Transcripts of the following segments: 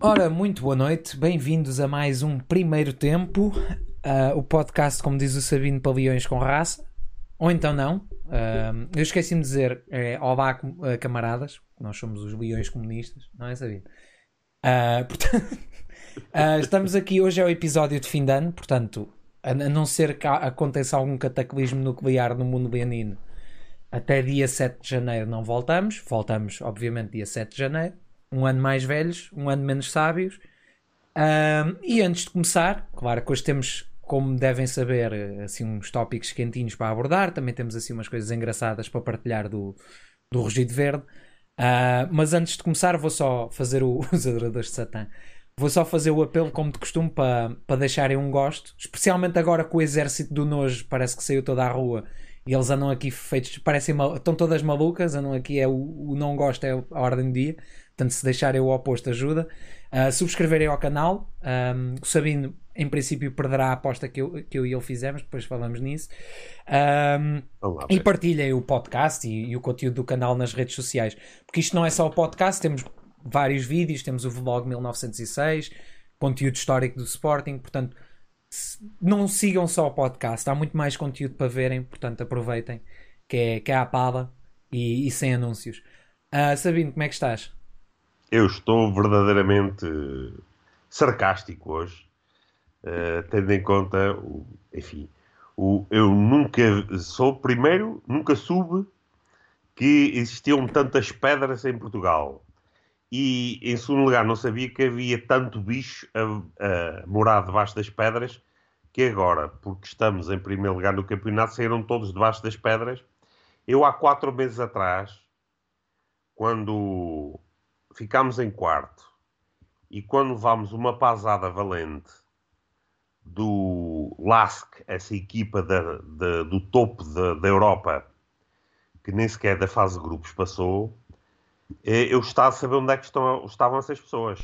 Ora, muito boa noite, bem-vindos a mais um Primeiro Tempo, uh, o podcast, como diz o Sabino, Pavilhões com Raça, ou então não. Uh, eu esqueci-me de dizer, é Olá, camaradas, nós somos os leões comunistas, não é, Sabino? Uh, portanto, estamos aqui, hoje é o episódio de fim de ano, portanto, a, não ser que aconteça algum cataclismo nuclear no mundo leonino, até dia 7 de janeiro não voltamos, voltamos, obviamente, dia 7 de janeiro um ano mais velhos, um ano menos sábios. Um, e antes de começar, claro que hoje temos, como devem saber, assim uns tópicos quentinhos para abordar, também temos assim umas coisas engraçadas para partilhar do, do Rugido Verde. Uh, mas antes de começar, vou só fazer o, os adoradores de Satã. Vou só fazer o apelo, como de costume, para, para deixarem um gosto, especialmente agora que o exército do nojo parece que saiu toda à rua e eles andam aqui feitos, parecem estão todas malucas, andam aqui, é o, o não gosto é a ordem do dia. Portanto, se deixarem o oposto, ajuda. Uh, subscreverem ao canal. Um, o Sabino, em princípio, perderá a aposta que eu, que eu e ele fizemos, depois falamos nisso. Um, Olá, e partilhem o podcast e, e, o conteúdo do canal nas redes sociais. Porque isto não é só o podcast, temos vários vídeos, temos o vlog 1906, conteúdo histórico do Sporting, portanto. Não sigam só o podcast, há muito mais conteúdo para verem, portanto aproveitem, que é, que é a pala e, e sem anúncios. Uh, Sabino, como é que estás? Eu estou verdadeiramente sarcástico hoje, uh, tendo em conta, o, enfim, o, eu nunca sou, primeiro, nunca soube que existiam tantas pedras em Portugal. E, em segundo lugar, não sabia que havia tanto bicho a, a morar debaixo das pedras que agora, porque estamos em primeiro lugar no campeonato, saíram todos debaixo das pedras. Eu, há quatro meses atrás, quando ficámos em quarto e quando levámos uma pasada valente do LASK, essa equipa da, da, do topo da, da, Europa, que nem sequer da fase de grupos passou, eh, eu estava a saber onde é que estão, estavam essas pessoas.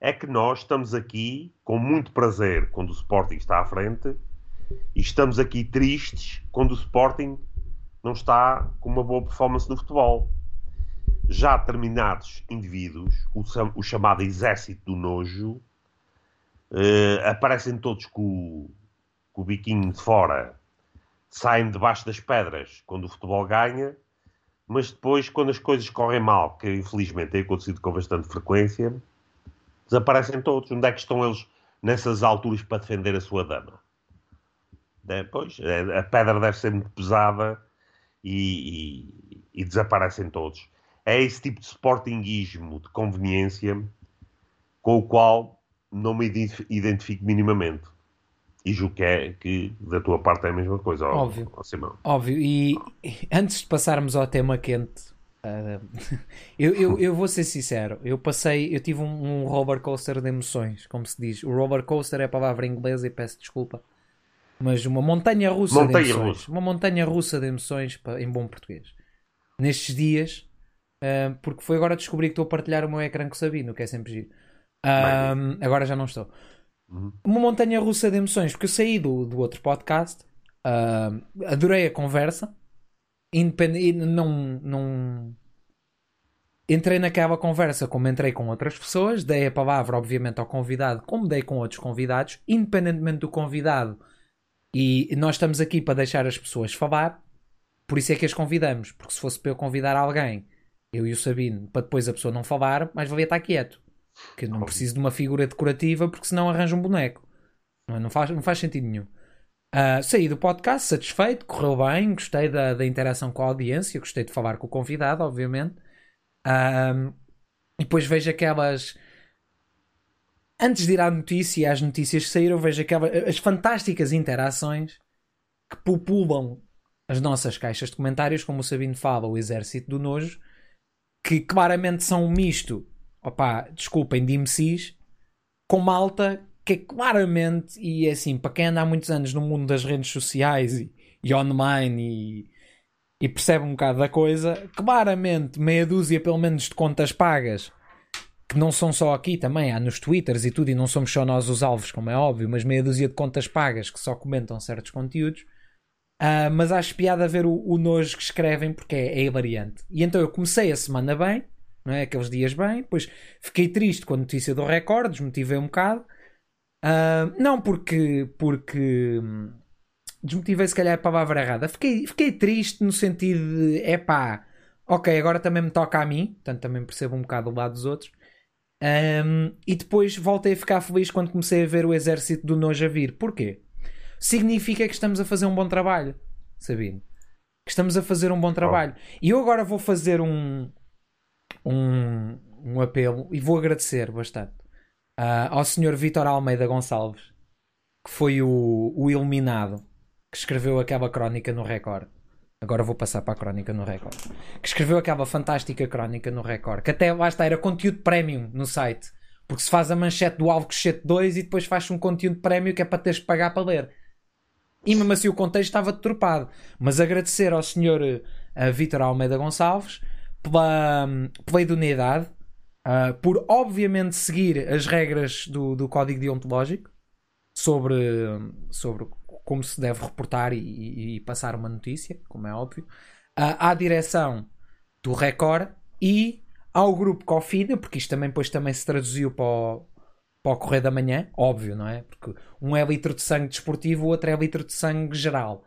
É que nós estamos aqui com muito prazer quando o Sporting está à frente e estamos aqui tristes quando o Sporting não está com uma boa performance no futebol já determinados indivíduos, o, o chamado exército do nojo, uh, aparecem todos com, com, o biquinho de fora, saem debaixo das pedras quando o futebol ganha, mas depois, quando as coisas correm mal, que infelizmente tem acontecido com bastante frequência, desaparecem todos. Onde é que estão eles nessas alturas para defender a sua dama? Depois, é, a pedra deve ser muito pesada e, e, e desaparecem todos é esse tipo de sportinguismo de conveniência com o qual não me identifico minimamente. E julgo que, é, que da tua parte é a mesma coisa, óbvio. Ó, óbvio. E antes de passarmos ao tema quente, uh, eu, eu, eu, vou ser sincero, eu passei, eu tive um, um roller coaster de emoções, como se diz. O roller coaster é a palavra inglesa e peço desculpa. Mas uma montanha russa montanha de emoções. Russa. Uma montanha russa de emoções em bom português. Nestes dias Uh, porque foi agora descobri que estou a partilhar o meu ecrã com o Sabino, que é sempre giro. Uh, agora já não estou. Uhum. Uma montanha russa de emoções, porque eu saí do, do outro podcast, uh, adorei a conversa, independente, não, não entrei naquela conversa como entrei com outras pessoas, dei a palavra, obviamente, ao convidado, como dei com outros convidados, independentemente do convidado, e nós estamos aqui para deixar as pessoas falar, por isso é que as convidamos, porque se fosse para eu convidar alguém eu e o Sabino, para depois a pessoa não falar, mas valia estar quieto. Que não preciso de uma figura decorativa porque senão arranjo um boneco. Não, faz, não faz sentido nenhum. Uh, saí do podcast satisfeito, correu bem, gostei da, da interação com a audiência, gostei de falar com o convidado, obviamente. Uh, e depois vejo aquelas. Antes de ir à notícia, as notícias que saíram, vejo aquelas as fantásticas interações que populam as nossas caixas de comentários, como o Sabino fala, o exército do nojo que claramente são um misto, opá, desculpem, de MCs, com malta que é claramente, e é assim, para quem anda há muitos anos no mundo das redes sociais e, e online e, e, percebe um bocado da coisa, claramente meia dúzia pelo menos de contas pagas, que não são só aqui também, há nos twitters e tudo, e não somos só nós os alvos, como é óbvio, mas meia dúzia de contas pagas que só comentam certos conteúdos, Uh, mas acho piada ver o, o nojo que escrevem porque é, é hilariante. E então eu comecei a semana bem, não é? Aqueles dias bem, depois fiquei triste com a notícia do recorde, desmotivei um bocado. Uh, não porque, porque hum, desmotivei se calhar a palavra errada. Fiquei, fiquei triste no sentido de é pá, ok, agora também me toca a mim, portanto também percebo um bocado o lado dos outros. Um, e depois voltei a ficar feliz quando comecei a ver o exército do nojo a vir. Porquê? Significa que estamos a fazer um bom trabalho, Sabino. Que estamos a fazer um bom trabalho. Oh. E eu agora vou fazer um, um, um apelo e vou agradecer bastante uh, ao senhor Vitor Almeida Gonçalves, que foi o, o iluminado que escreveu aquela crónica no Record. Agora vou passar para a crónica no Record. Que escreveu aquela fantástica crónica no Record. Que até lá está, era conteúdo premium no site. Porque se faz a manchete do Alvo Cochete 2 e depois faz um conteúdo premium que é para teres que pagar para ler. E mesmo assim o contexto estava deturpado. Mas agradecer ao senhor uh, Vítor Almeida Gonçalves pela, pela idoneidade, uh, por obviamente seguir as regras do, do código deontológico sobre, sobre como se deve reportar e, e, passar uma notícia, como é óbvio, uh, à direção do Record e ao grupo Cofina, porque isto também depois também se traduziu para o, para o Correio da Manhã, óbvio, não é? Porque um é litro de sangue desportivo, o outro é litro de sangue geral.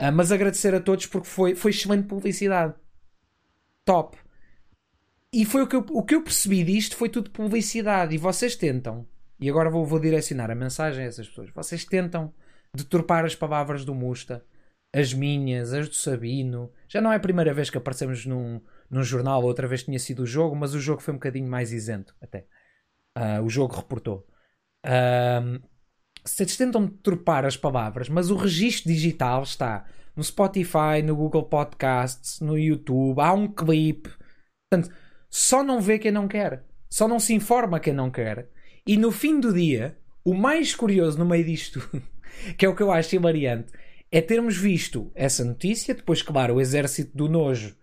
Uh, mas agradecer a todos porque foi, foi excelente publicidade. Top. E foi o que, eu, o que eu percebi disto foi tudo publicidade. E vocês tentam, e agora vou, vou direcionar a mensagem a essas pessoas, vocês tentam deturpar as palavras do Musta, as minhas, as do Sabino. Já não é a primeira vez que aparecemos num, num jornal, outra vez tinha sido o jogo, mas o jogo foi um bocadinho mais isento até. Uh, o jogo reportou. Uh, vocês tentam deturpar as palavras, mas o registro digital está no Spotify, no Google Podcasts, no YouTube, há um clipe. Portanto, só não vê quem não quer. Só não se informa quem não quer. E no fim do dia, o mais curioso no meio disto que é o que eu acho hilariante, é termos visto essa notícia, depois, claro, o exército do nojo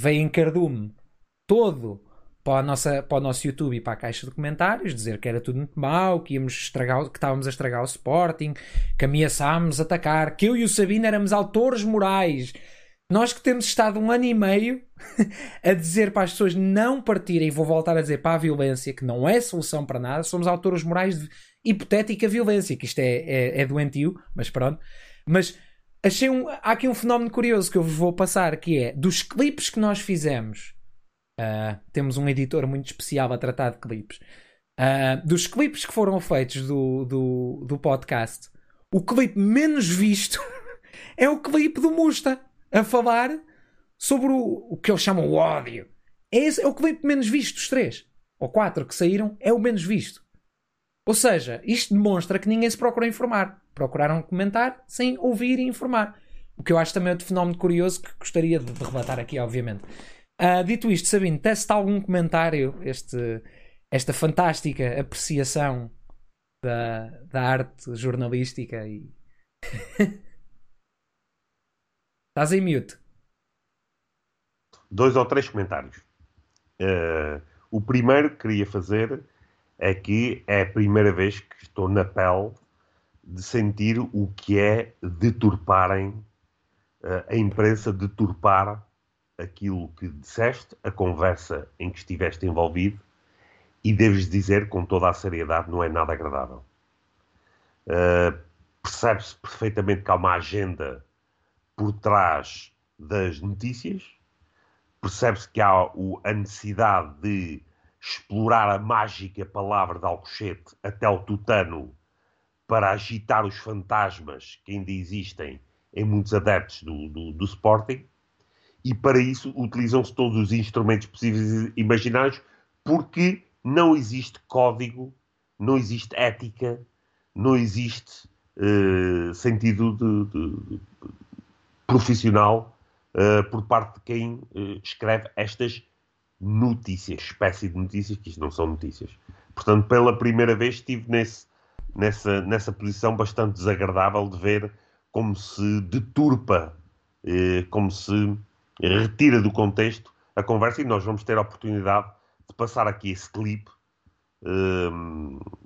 veio em cardume todo para, a nossa, para o nosso YouTube e para a caixa de comentários, dizer que era tudo muito mau, que, íamos estragar, que estávamos a estragar o Sporting, que ameaçámos atacar, que eu e o Sabino éramos autores morais. Nós que temos estado um ano e meio a dizer para as pessoas não partirem, vou voltar a dizer para a violência, que não é solução para nada, somos autores morais de hipotética violência, que isto é, é, é doentio, mas pronto. Mas achei um, há aqui um fenómeno curioso que eu vos vou passar, que é dos clipes que nós fizemos. Uh, temos um editor muito especial a tratar de clipes. Uh, dos clipes que foram feitos do, do, do podcast, o clipe menos visto é o clipe do Musta a falar sobre o, o que eles chamam o ódio. É, esse, é o clipe menos visto dos três ou quatro que saíram, é o menos visto. Ou seja, isto demonstra que ninguém se procurou informar. Procuraram comentar sem ouvir e informar. O que eu acho também outro fenómeno curioso que gostaria de relatar aqui, obviamente. Uh, dito isto, Sabino, teste algum comentário este, esta fantástica apreciação da, da arte jornalística e. Estás em mute. Dois ou três comentários. Uh, o primeiro que queria fazer é que é a primeira vez que estou na pele de sentir o que é deturparem uh, a imprensa deturpar aquilo que disseste, a conversa em que estiveste envolvido, e deves dizer com toda a seriedade, não é nada agradável. Uh, Percebe-se perfeitamente que há uma agenda por trás das notícias, percebe-se que há o, a necessidade de explorar a mágica palavra de Alcochete até o tutano para agitar os fantasmas que ainda existem em muitos adeptos do, do, do Sporting e para isso utilizam-se todos os instrumentos possíveis e imaginários porque não existe código, não existe ética, não existe uh, sentido de, de, profissional uh, por parte de quem uh, escreve estas notícias, espécie de notícias, que isto não são notícias. Portanto, pela primeira vez estive nesse, nessa, nessa posição bastante desagradável de ver como se deturpa, como se retira do contexto a conversa e nós vamos ter a oportunidade de passar aqui esse clipe eh,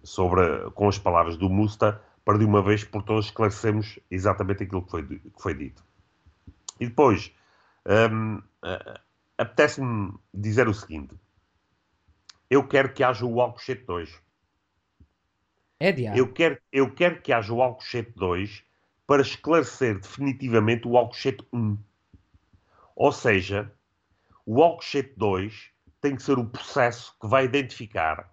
sobre, com as palavras do Musta para de uma vez por todas esclarecermos exatamente aquilo que foi, que foi dito. E depois, um, apetece-me dizer o seguinte: eu quero que haja o Alcochete 2. É diabo. Eu quero, eu quero que haja o Alcochete 2 para esclarecer definitivamente o Alcochete 1. Ou seja, o Alcochete 2 tem que ser o processo que vai identificar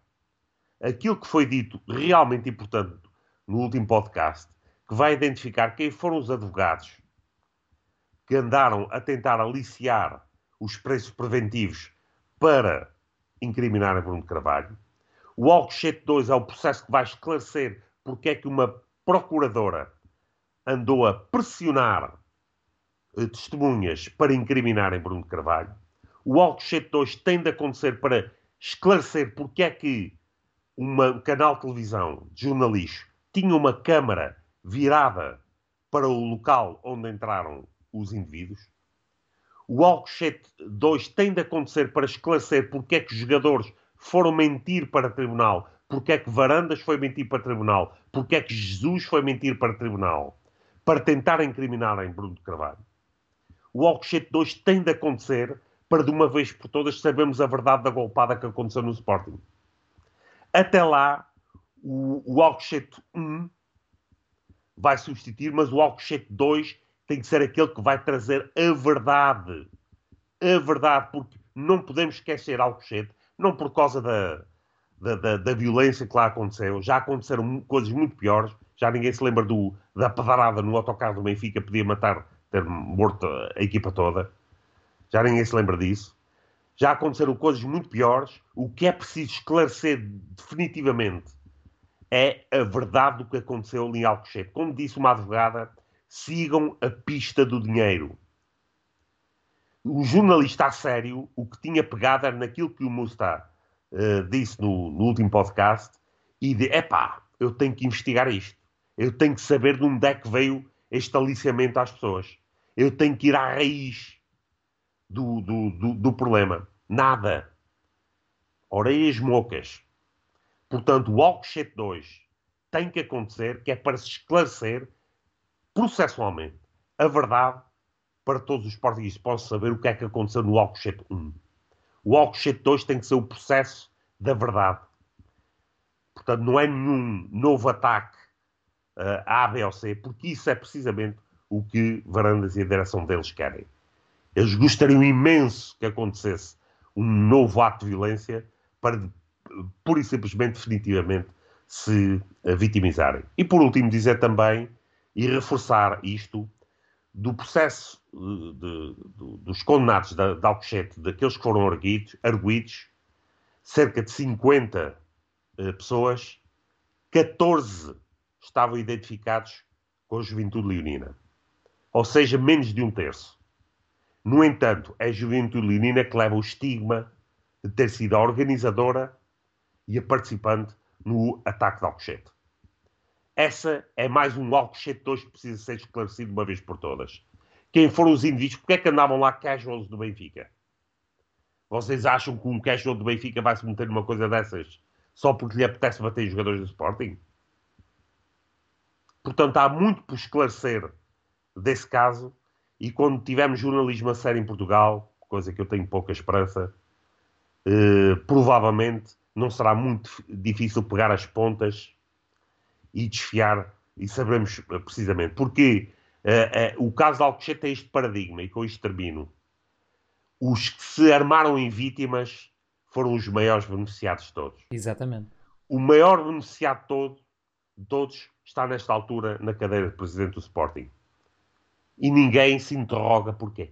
aquilo que foi dito realmente importante no último podcast, que vai identificar quem foram os advogados que andaram a tentar aliciar os preços preventivos para incriminarem Bruno Carvalho. O Alcochete 2 é o processo que vai esclarecer porque é que uma procuradora andou a pressionar testemunhas para incriminarem Bruno Carvalho. O Alcochete 2 tem de acontecer para esclarecer porque é que um canal de televisão de jornalistas tinha uma câmara virada para o local onde entraram os indivíduos. O Alcochete 2 tem de acontecer para esclarecer porque é que os jogadores foram mentir para tribunal? Porque é que Varandas foi mentir para tribunal? Porque é que Jesus foi mentir para tribunal? Para tentar incriminarem Bruno Carvalho. O Alcochete 2 tem de acontecer para de uma vez por todas sabermos a verdade da golpada que aconteceu no Sporting. Até lá, o, o Alcochete 1 vai substituir, mas o Alcochete 2 tem que ser aquele que vai trazer a verdade. A verdade, porque não podemos esquecer Alcochete não por causa da, da, da, da, violência que lá aconteceu, já aconteceram coisas muito piores, já ninguém se lembra do, da pedarada no autocarro do Benfica, podia matar, ter morto a equipa toda, já ninguém se lembra disso. Já aconteceram coisas muito piores. O que é preciso esclarecer definitivamente é a verdade do que aconteceu ali em Alcochete. Como disse uma advogada, sigam a pista do dinheiro o jornalista a sério, o que tinha pegado era naquilo que o Musta uh, disse no, no, último podcast e de, epá, eu tenho que investigar isto. Eu tenho que saber de onde é que veio este aliciamento às pessoas. Eu tenho que ir à raiz do, do, do, do problema. Nada. Orelhas mocas. Portanto, o Alcochete 2 tem que acontecer, que é para se esclarecer processualmente a verdade para todos os portugueses possam saber o que é que aconteceu no Alcochete 1. O Alcochete 2 tem que ser o processo da verdade. Portanto, não é nenhum novo ataque A, B ou C, porque isso é precisamente o que Varandas e a direção deles querem. Eles gostariam imenso que acontecesse um novo ato de violência para, pura e simplesmente, definitivamente, se uh, vitimizarem. E, por último, dizer também e reforçar isto do processo de, de, de, dos condenados da, de Alcochete, daqueles que foram arguidos, arguidos cerca de 50 uh, eh, pessoas, 14 estavam identificados com a juventude leonina. Ou seja, menos de um terço. No entanto, é a juventude leonina que leva o estigma de ter sido a organizadora e a participante no ataque de Alcochete. Essa é mais um Alcochete de hoje que precisa ser esclarecido uma vez por todas. Quem foram os indivíduos? Porque é que andavam lá casuals do Benfica? Vocês acham que um casual do Benfica vai se meter numa coisa dessas só porque lhe apetece bater jogadores do Sporting? Portanto, há muito por esclarecer desse caso e quando tivermos jornalismo a sério em Portugal, coisa que eu tenho pouca esperança, eh, provavelmente não será muito difícil pegar as pontas e desfiar, e saberemos eh, precisamente. Porque uh, uh, o caso de Alcochete tem este paradigma, e com isto termino. Os que se armaram em vítimas foram os maiores beneficiados de todos. Exatamente. O maior beneficiado de todo, de todos está nesta altura na cadeira de presidente do Sporting. E ninguém se interroga porquê.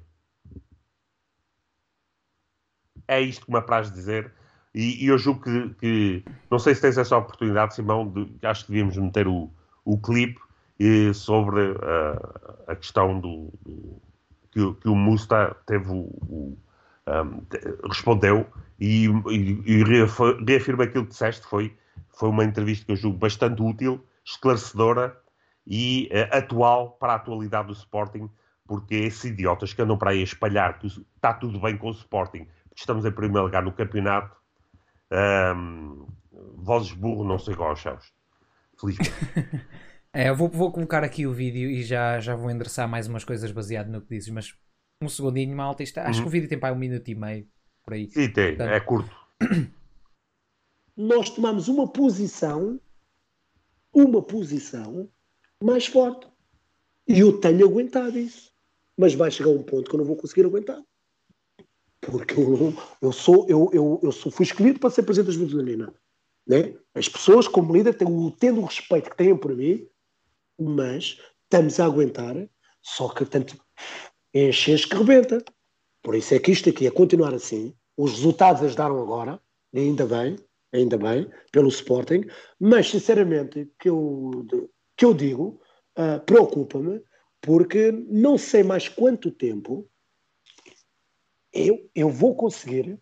É isto que me apraz dizer e, e eu julgo que, que, não sei se tens essa oportunidade, Simão, de, acho que devíamos meter o, o clipe eh, sobre uh, a questão do, do que, que, o Musta teve o, o um, respondeu e, e, e, reafirma aquilo que disseste, foi, foi uma entrevista que eu julgo bastante útil, esclarecedora e uh, atual para a atualidade do Sporting, porque esses idiotas que andam para aí a espalhar que está tudo bem com o Sporting, porque estamos em primeiro lugar no campeonato, um, vozes burro não sei igual aos céus. Felizmente. é, eu vou, vou colocar aqui o vídeo e já, já vou endereçar mais umas coisas baseado no que dizes, mas um segundinho, malta. Isto, acho uhum. que o vídeo tem para um minuto e meio por aí. Sim, tem, Portanto... é curto. nós tomamos uma posição, uma posição mais forte. E eu tenho aguentado isso. Mas vai chegar um ponto que eu não vou conseguir aguentar. Porque eu, eu sou, eu, eu, eu sou, fui escolhido para ser presidente da Juventude né? As pessoas, como líder, têm, tendo o respeito que têm por mim, mas estamos a aguentar, só que tanto enches que rebenta. Por isso é que isto aqui é continuar assim. Os resultados ajudaram agora, ainda bem, ainda bem, pelo Sporting, mas sinceramente que eu, que eu digo, uh, preocupa-me, porque não sei mais quanto tempo eu, eu vou conseguir,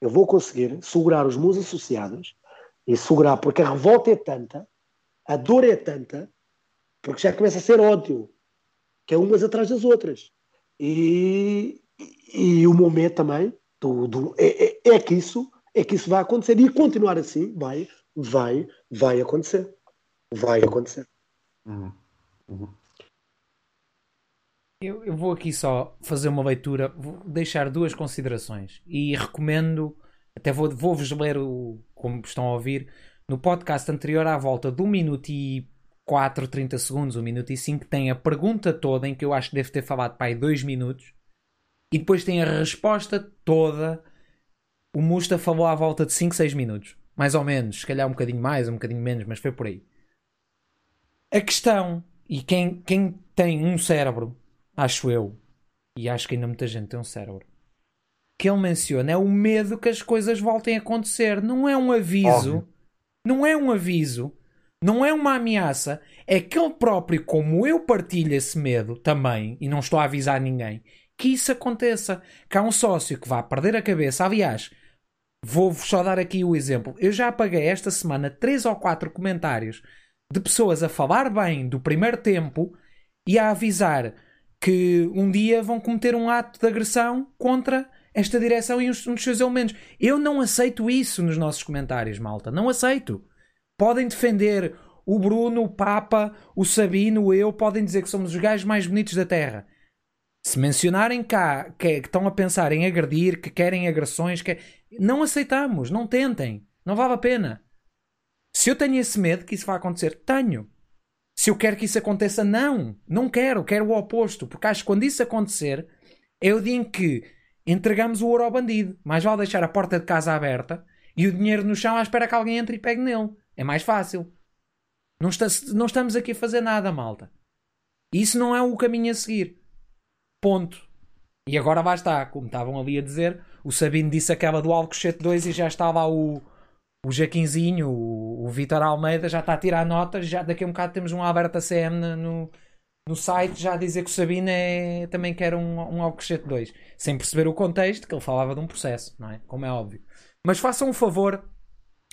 eu vou conseguir segurar os meus associados e segurar, porque a revolta é tanta, a dor é tanta, porque já começa a ser ódio, que é umas atrás das outras. E, e, o momento também do, do é, é, é, que isso é que isso vai acontecer e continuar assim vai vai vai acontecer vai acontecer uhum. Uhum. Eu, eu, vou aqui só fazer uma leitura, vou deixar duas considerações e recomendo, até vou-vos vou ler, o, como estão a ouvir, no podcast anterior à volta de 1 minuto e 4, 30 segundos, 1 minuto e 5, tem a pergunta toda em que eu acho que devo ter falado para aí 2 minutos e depois tem a resposta toda. O Musta falou à volta de 5, 6 minutos. Mais ou menos, se calhar um bocadinho mais, um bocadinho menos, mas foi por aí. A questão, e quem, quem tem um cérebro acho eu, e acho que ainda muita gente tem um cérebro, que ele menciona é o medo que as coisas voltem a acontecer. Não é um aviso, Óbvio. não é um aviso, não é uma ameaça, é que ele próprio, como eu partilho esse medo também, e não estou a avisar ninguém, que isso aconteça. Que há um sócio que vá perder a cabeça. Aliás, vou-vos só dar aqui o exemplo. Eu já apaguei esta semana três ou quatro comentários de pessoas a falar bem do primeiro tempo e a avisar que um dia vão cometer um ato de agressão contra esta direção e um dos seus elementos. Eu não aceito isso nos nossos comentários, malta. Não aceito. Podem defender o Bruno, o Papa, o Sabino, eu, podem dizer que somos os gajos mais bonitos da Terra. Se mencionarem cá que, que estão a pensar em agredir, que querem agressões, que... não aceitamos, não tentem. Não vale a pena. Se eu tenho esse medo que isso vai acontecer, tenho. Se eu quero que isso aconteça, não. Não quero. Quero o oposto. Porque acho que quando isso acontecer, é o dia em que entregamos o ouro ao bandido. Mais vale deixar a porta de casa aberta e o dinheiro no chão à espera que alguém entre e pegue nele. É mais fácil. Não, está, não estamos aqui a fazer nada, malta. Isso não é o caminho a seguir. Ponto. E agora vai estar, como estavam ali a dizer, o Sabino disse aquela do Alcochete 2 e já estava o, o Jaquinzinho, o, o Vitor Almeida já está a tirar notas, já daqui a um bocado temos um Alberto ACM no, no site já a dizer que o Sabino é, também quer um, um Alcochete 2, sem perceber o contexto, que ele falava de um processo, não é? Como é óbvio. Mas façam um favor,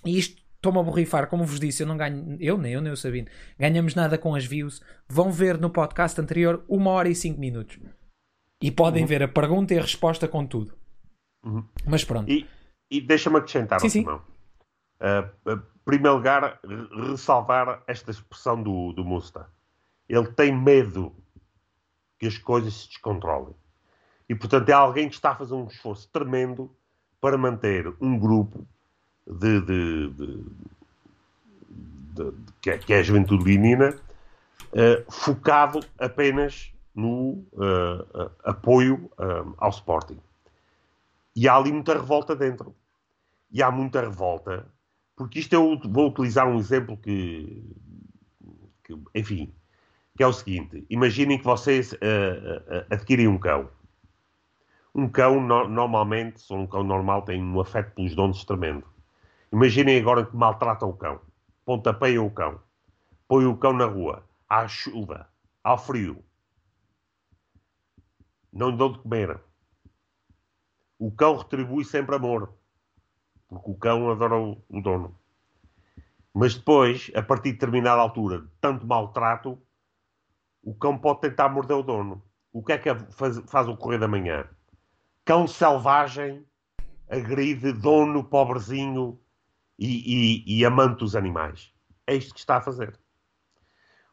e isto estou-me a borrifar, como vos disse, eu não ganho, eu nem eu nem o Sabino, ganhamos nada com as views. Vão ver no podcast anterior uma hora e cinco minutos. E podem uhum. ver a pergunta e a resposta com tudo. Uhum. Mas pronto. E, e deixa-me acrescentar, sim, sim. Uh, uh, primeiro lugar, ressalvar esta expressão do, do Musta. Ele tem medo que as coisas se descontrolem. E, portanto, é alguém que está a fazer um esforço tremendo para manter um grupo de, de, de, de que, é, que, é, a juventude linina uh, focado apenas no apoio ao Sporting. E há ali muita revolta dentro. E há muita revolta porque isto eu vou utilizar um exemplo que, que enfim, que é o seguinte: imaginem que vocês uh, uh, adquirem um cão. Um cão, no, normalmente, se um cão normal, tem um afeto pelos donos tremendo. Imaginem agora que maltratam o cão, pontapeiam o cão, põem o cão na rua, à chuva, ao frio, não lhe dão de comer. O cão retribui sempre amor porque o cão adora o, o dono. Mas depois, a partir de determinada altura, de tanto maltrato, o cão pode tentar morder o dono. O que é que faz, faz o correio da manhã? Cão selvagem agride dono pobrezinho e, e, e, amante dos animais. É isto que está a fazer.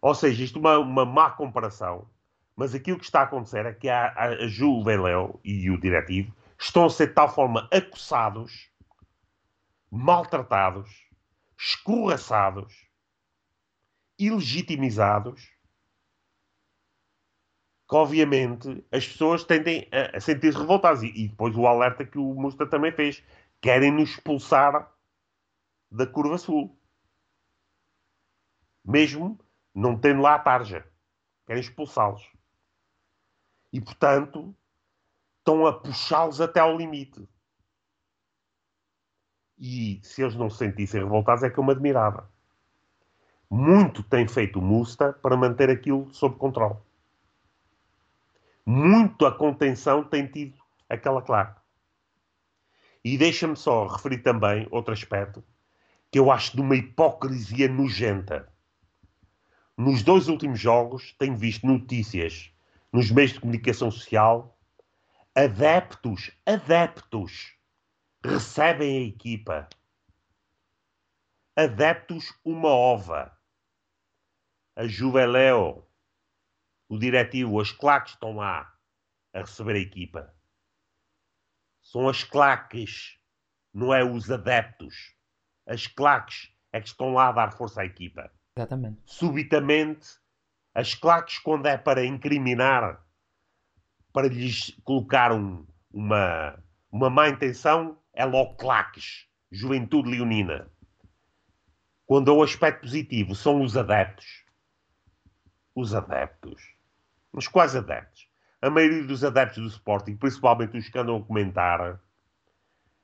Ou seja, isto é uma, uma má comparação, mas aquilo que está a acontecer é que a, a, Ju Veleo e o diretivo estão a ser de tal forma acossados maltratados escorraçados, ilegitimizados, que obviamente as pessoas tendem a, a sentir-se revoltadas. E, e, depois o alerta que o Musta também fez: querem nos expulsar da curva sul. Mesmo não tendo lá a tarja. Querem expulsá-los. E portanto estão a puxá-los até ao limite. E se eles não se sentissem revoltados, é que eu me admirava. Muito tem feito o Musta para manter aquilo sob controle. Muito a contenção tem tido aquela claque. E deixa-me só referir também outro aspecto que eu acho de uma hipocrisia nojenta. Nos dois últimos jogos, tenho visto notícias nos meios de comunicação social adeptos, adeptos recebem a equipa. Adeptos uma ova. A Juveleo, o diretivo, as claques estão lá a receber a equipa. São as claques, não é os adeptos. As claques é que estão lá a dar força à equipa. Exatamente. Subitamente, as claques, quando é para incriminar, para lhes colocar um, uma, uma má intenção, é logo claques. Juventude leonina. Quando é o aspecto positivo, são os adeptos. Os adeptos. Mas quais adeptos? A maioria dos adeptos do Sporting, principalmente os que andam a comentar,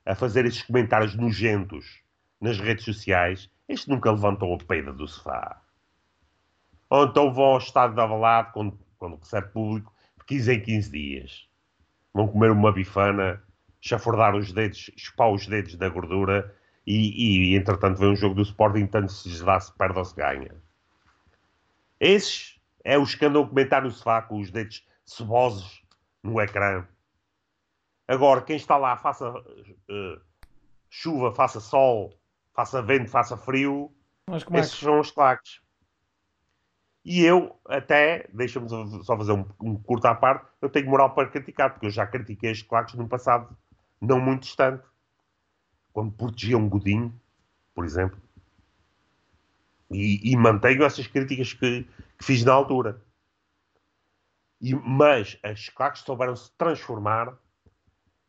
a fazer esses comentários nojentos nas redes sociais, este nunca levantou a peida do sofá. Ou então vão ao estado de Avalado, quando, quando recebe público, de 15 em 15 dias. Vão comer uma bifana, chafurdar os dedos, espar os dedos da gordura e, e entretanto, ver um jogo do Sporting, tanto se lhes dá, se perde ou se ganha. Esses é os que andam a comentar no sofá com os dedos cebosos no ecrã. Agora, quem está lá, faça uh, chuva, faça sol, faça vento, faça frio, esses são os claques. E eu, até, deixa-me só fazer um, um, curto à parte, eu tenho moral para criticar, porque eu já critiquei os claques no passado não muito distante. Quando protegia um Godinho, por exemplo. E, e mantenho essas críticas que, que fiz na altura. E, mas as claques souberam se transformar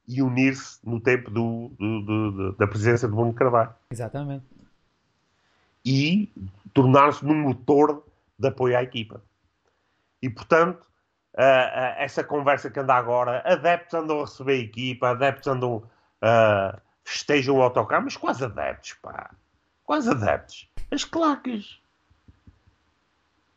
e unir-se no tempo do, do, do, da presença de Bruno Carvalho. Exatamente. E tornar-se num motor de apoio à equipa. E, portanto, uh, uh, essa conversa que anda agora, adeptos andam a receber a equipa, adeptos andam, uh, festejam o autocarro, mas quais adeptos, pá? Quais adeptos? As claques.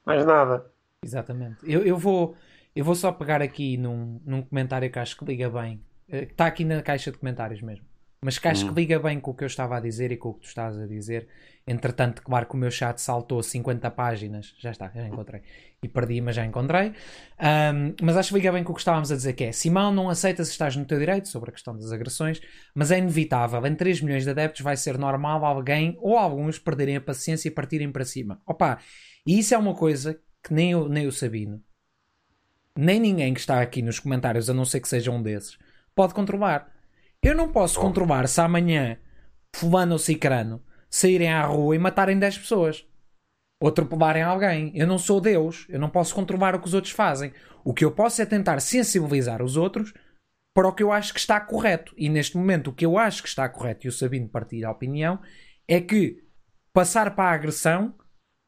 Mais nada. Exatamente. Eu, eu, vou, eu vou só pegar aqui num, num comentário que acho que liga bem. Está aqui na caixa de comentários mesmo. Mas que acho hum. que liga bem com o que eu estava a dizer e com o que tu estás a dizer. Entretanto, claro que o meu chat saltou 50 páginas. Já está, já encontrei. E perdi, mas já encontrei. Um, mas acho que liga bem com o que estávamos a dizer, que é Simão, não aceitas estás no teu direito sobre a questão das agressões, mas é inevitável. Em 3 milhões de adeptos vai ser normal alguém ou alguns perderem a paciência e partirem para cima. Opa, e isso é uma coisa que nem, eu, nem o Sabino, nem ninguém que está aqui nos comentários, a não ser que seja um desses, pode controlar. Eu não posso controlar se amanhã fulano ou cicrano saírem à rua e matarem 10 pessoas. Ou atropelarem alguém. Eu não sou Deus. Eu não posso controlar o que os outros fazem. O que eu posso é tentar sensibilizar os outros para o que eu acho que está correto. E neste momento, o que eu acho que está correto, e o Sabino partilha a opinião, é que passar para a agressão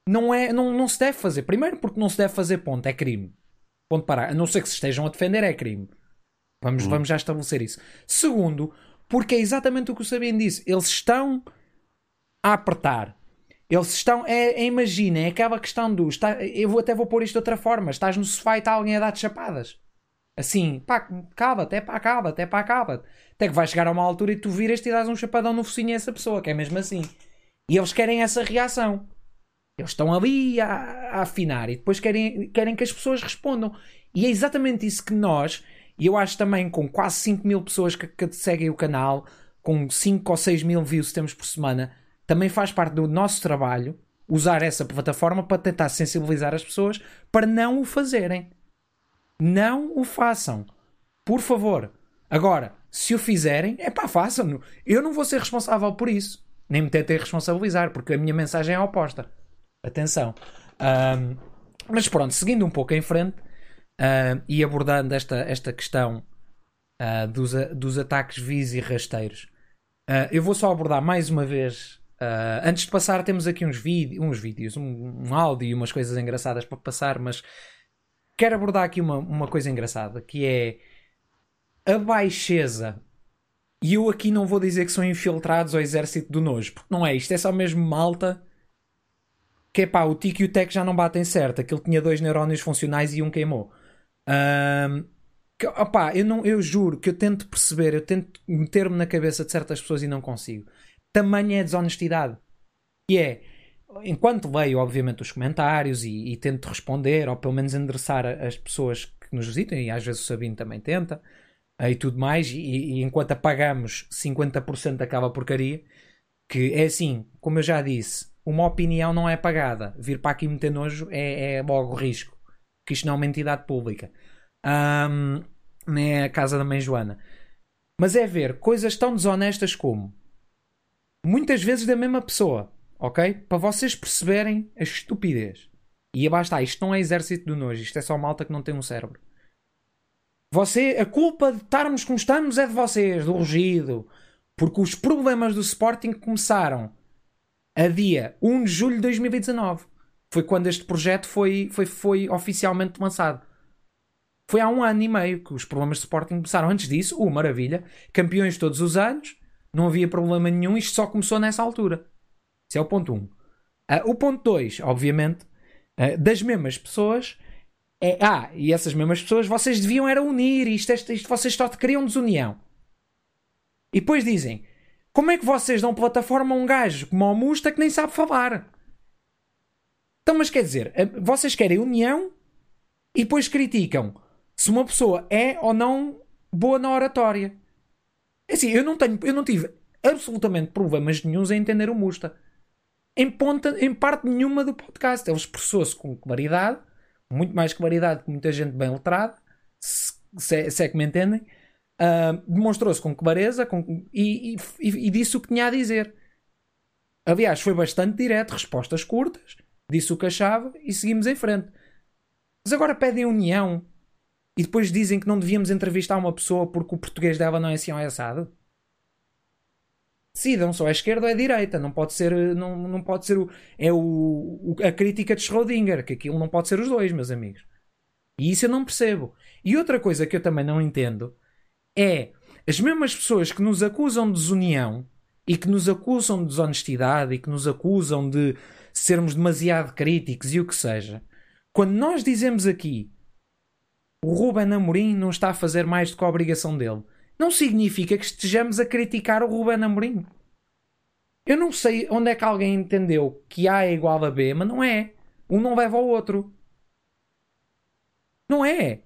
não, é, não, não se deve fazer. Primeiro, porque não se deve fazer ponto, é crime. Ponto para. A não ser que se estejam a defender, é crime. Vamos, hum. vamos já estabelecer isso. Segundo, porque é exatamente o que o Sabino disse. Eles estão a apertar. Eles estão. É, é, imagina, é aquela questão do. Está, eu vou, até vou pôr isto de outra forma. Estás no sofá e está alguém a dar-te chapadas. Assim, pá, cala-te, é pá, cala-te, é pá, cala-te. Até que vai chegar a uma altura e tu viras e dás um chapadão no focinho a essa pessoa, que é mesmo assim. E eles querem essa reação. Eles estão ali a, a afinar e depois querem, querem que as pessoas respondam. E é exatamente isso que nós, e eu acho também com quase 5 mil pessoas que, que seguem o canal, com 5 ou 6 mil views que temos por semana, também faz parte do nosso trabalho usar essa plataforma para tentar sensibilizar as pessoas para não o fazerem. Não o façam. Por favor. Agora, se o fizerem, é pá, façam-no. Eu não vou ser responsável por isso. nem me tentei responsabilizar, porque a minha mensagem é oposta. Atenção. Um, mas pronto, seguindo um pouco em frente uh, e abordando esta, esta questão uh, dos, dos ataques vis e rasteiros, uh, eu vou só abordar mais uma vez. antes de passar, temos aqui uns, uns vídeos, um, um áudio e umas coisas engraçadas para passar, mas quero abordar aqui uma, uma coisa engraçada que é a baixeza. E eu aqui não vou dizer que são infiltrados ao exército do nojo, porque não é isto, é só mesmo malta que é pá, o Tico e o Tec já não batem certo. Aquele tinha dois neurónios funcionais e um queimou. Um, que, opá, eu, não, eu juro que eu tento perceber, eu tento meter-me na cabeça de certas pessoas e não consigo. Tamanha é desonestidade. E é, enquanto leio, obviamente, os comentários e, e, tento responder, ou pelo menos endereçar as pessoas que nos visitam, e às vezes o Sabino também tenta, e tudo mais, e, e enquanto apagamos 50% daquela porcaria, que é assim, como eu já disse, uma opinião não é pagada. Vir para aqui meter nojo é, é logo risco. Que isto não é uma entidade pública. Um, nem é a casa da mãe Joana. Mas é ver coisas tão desonestas como muitas vezes da mesma pessoa, ok? Para vocês perceberem a estupidez. E está, isto não é exército do nojo, isto é só malta que não tem um cérebro. Você, a culpa de estarmos como estamos é de vocês, do rugido. Porque os problemas do Sporting começaram a dia 1 de julho de 2019. Foi quando este projeto foi, foi, foi oficialmente lançado. Foi há um ano e meio que os problemas de Sporting começaram. Antes disso, oh, maravilha, campeões todos os anos, não havia problema nenhum, isto só começou nessa altura. Esse é o ponto 1. Um. Uh, o ponto 2, obviamente, uh, das mesmas pessoas, é. Ah, e essas mesmas pessoas vocês deviam era unir, isto, isto, isto vocês só queriam desunião. E depois dizem: como é que vocês dão plataforma a um gajo como o Musta que nem sabe falar? Então, mas quer dizer, eh, vocês querem união e depois criticam se uma pessoa é ou não boa na oratória. É assim, eu não, tenho, eu não tive absolutamente problemas nenhums em entender o Musta. Em, ponta, em parte nenhuma do podcast. Ele expressou-se com claridade, muito mais claridade que muita gente bem letrada, se, se, é, se é que me entendem. Uh, demonstrou-se com clareza com, e, e, e, disse o que tinha a dizer. Aliás, foi bastante direto, respostas curtas, disse o que achava e seguimos em frente. Mas agora pedem união e depois dizem que não devíamos entrevistar uma pessoa porque o português dela não é assim ou é assado. Decidam, só é esquerda ou é direita, não pode ser, não, não pode ser o, é o, o, a crítica de Schrödinger, que aquilo não pode ser os dois, meus amigos. E isso eu não percebo. E outra coisa que eu também não entendo é as mesmas pessoas que nos acusam de desunião e que nos acusam de desonestidade e que nos acusam de sermos demasiado críticos e o que seja, quando nós dizemos aqui o Ruben Amorim não está a fazer mais do que a obrigação dele, não significa que estejamos a criticar o Ruben Amorim. Eu não sei onde é que alguém entendeu que A é igual a B, mas não é. Um não leva ao outro. Não é.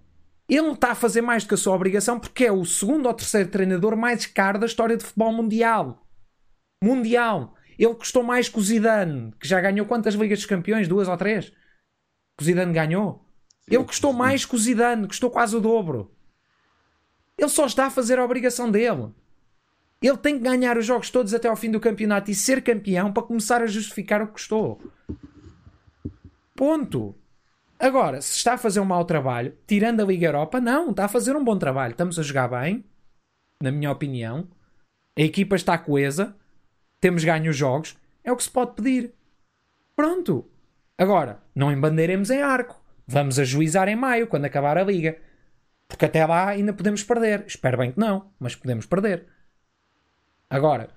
Ele está a fazer mais do que a sua obrigação porque é o segundo ou terceiro treinador mais caro da história de futebol mundial. Mundial. Ele custou mais que o Zidane, que já ganhou quantas Ligas dos Campeões? Duas ou três? Que o Zidane ganhou. Sim, ele custou sim. mais que o Zidane, custou quase o dobro. Ele só está a fazer a obrigação dele. Ele tem que ganhar os jogos todos até ao fim do campeonato e ser campeão para começar a justificar o que custou. Ponto. Agora, se está a fazer um mau trabalho, tirando a Liga Europa, não, está a fazer um bom trabalho. Estamos a jogar bem, na minha opinião. A equipa está coesa, temos ganho os jogos, é o que se pode pedir. Pronto. Agora, não embandeiremos em arco. Vamos ajuizar em maio, quando acabar a liga. Porque até lá ainda podemos perder. Espero bem que não, mas podemos perder. Agora,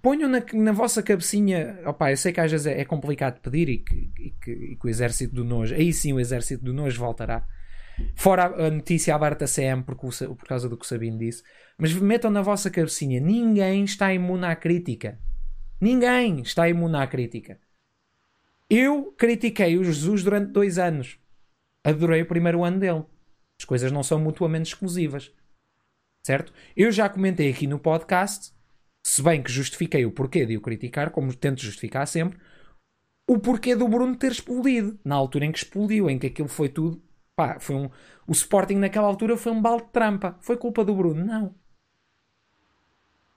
ponham na, na vossa cabecinha. Opa, eu sei que às vezes é, é complicado pedir e que, e, que, e que, o exército do nojo, aí sim o exército do nojo voltará. Fora a, a notícia aberta CM por causa do que o Sabino disse. Mas metam na vossa cabecinha: ninguém está imune à crítica. Ninguém está imune à crítica. Eu critiquei o Jesus durante dois anos. Adorei o primeiro ano dele. As coisas não são mutuamente exclusivas. Certo? Eu já comentei aqui no podcast se bem que justifiquei o porquê de o criticar, como tento justificar sempre, o porquê do Bruno ter explodido, na altura em que explodiu, em que aquilo foi tudo. Pá, foi um, o Sporting naquela altura foi um balde de trampa. Foi culpa do Bruno? Não.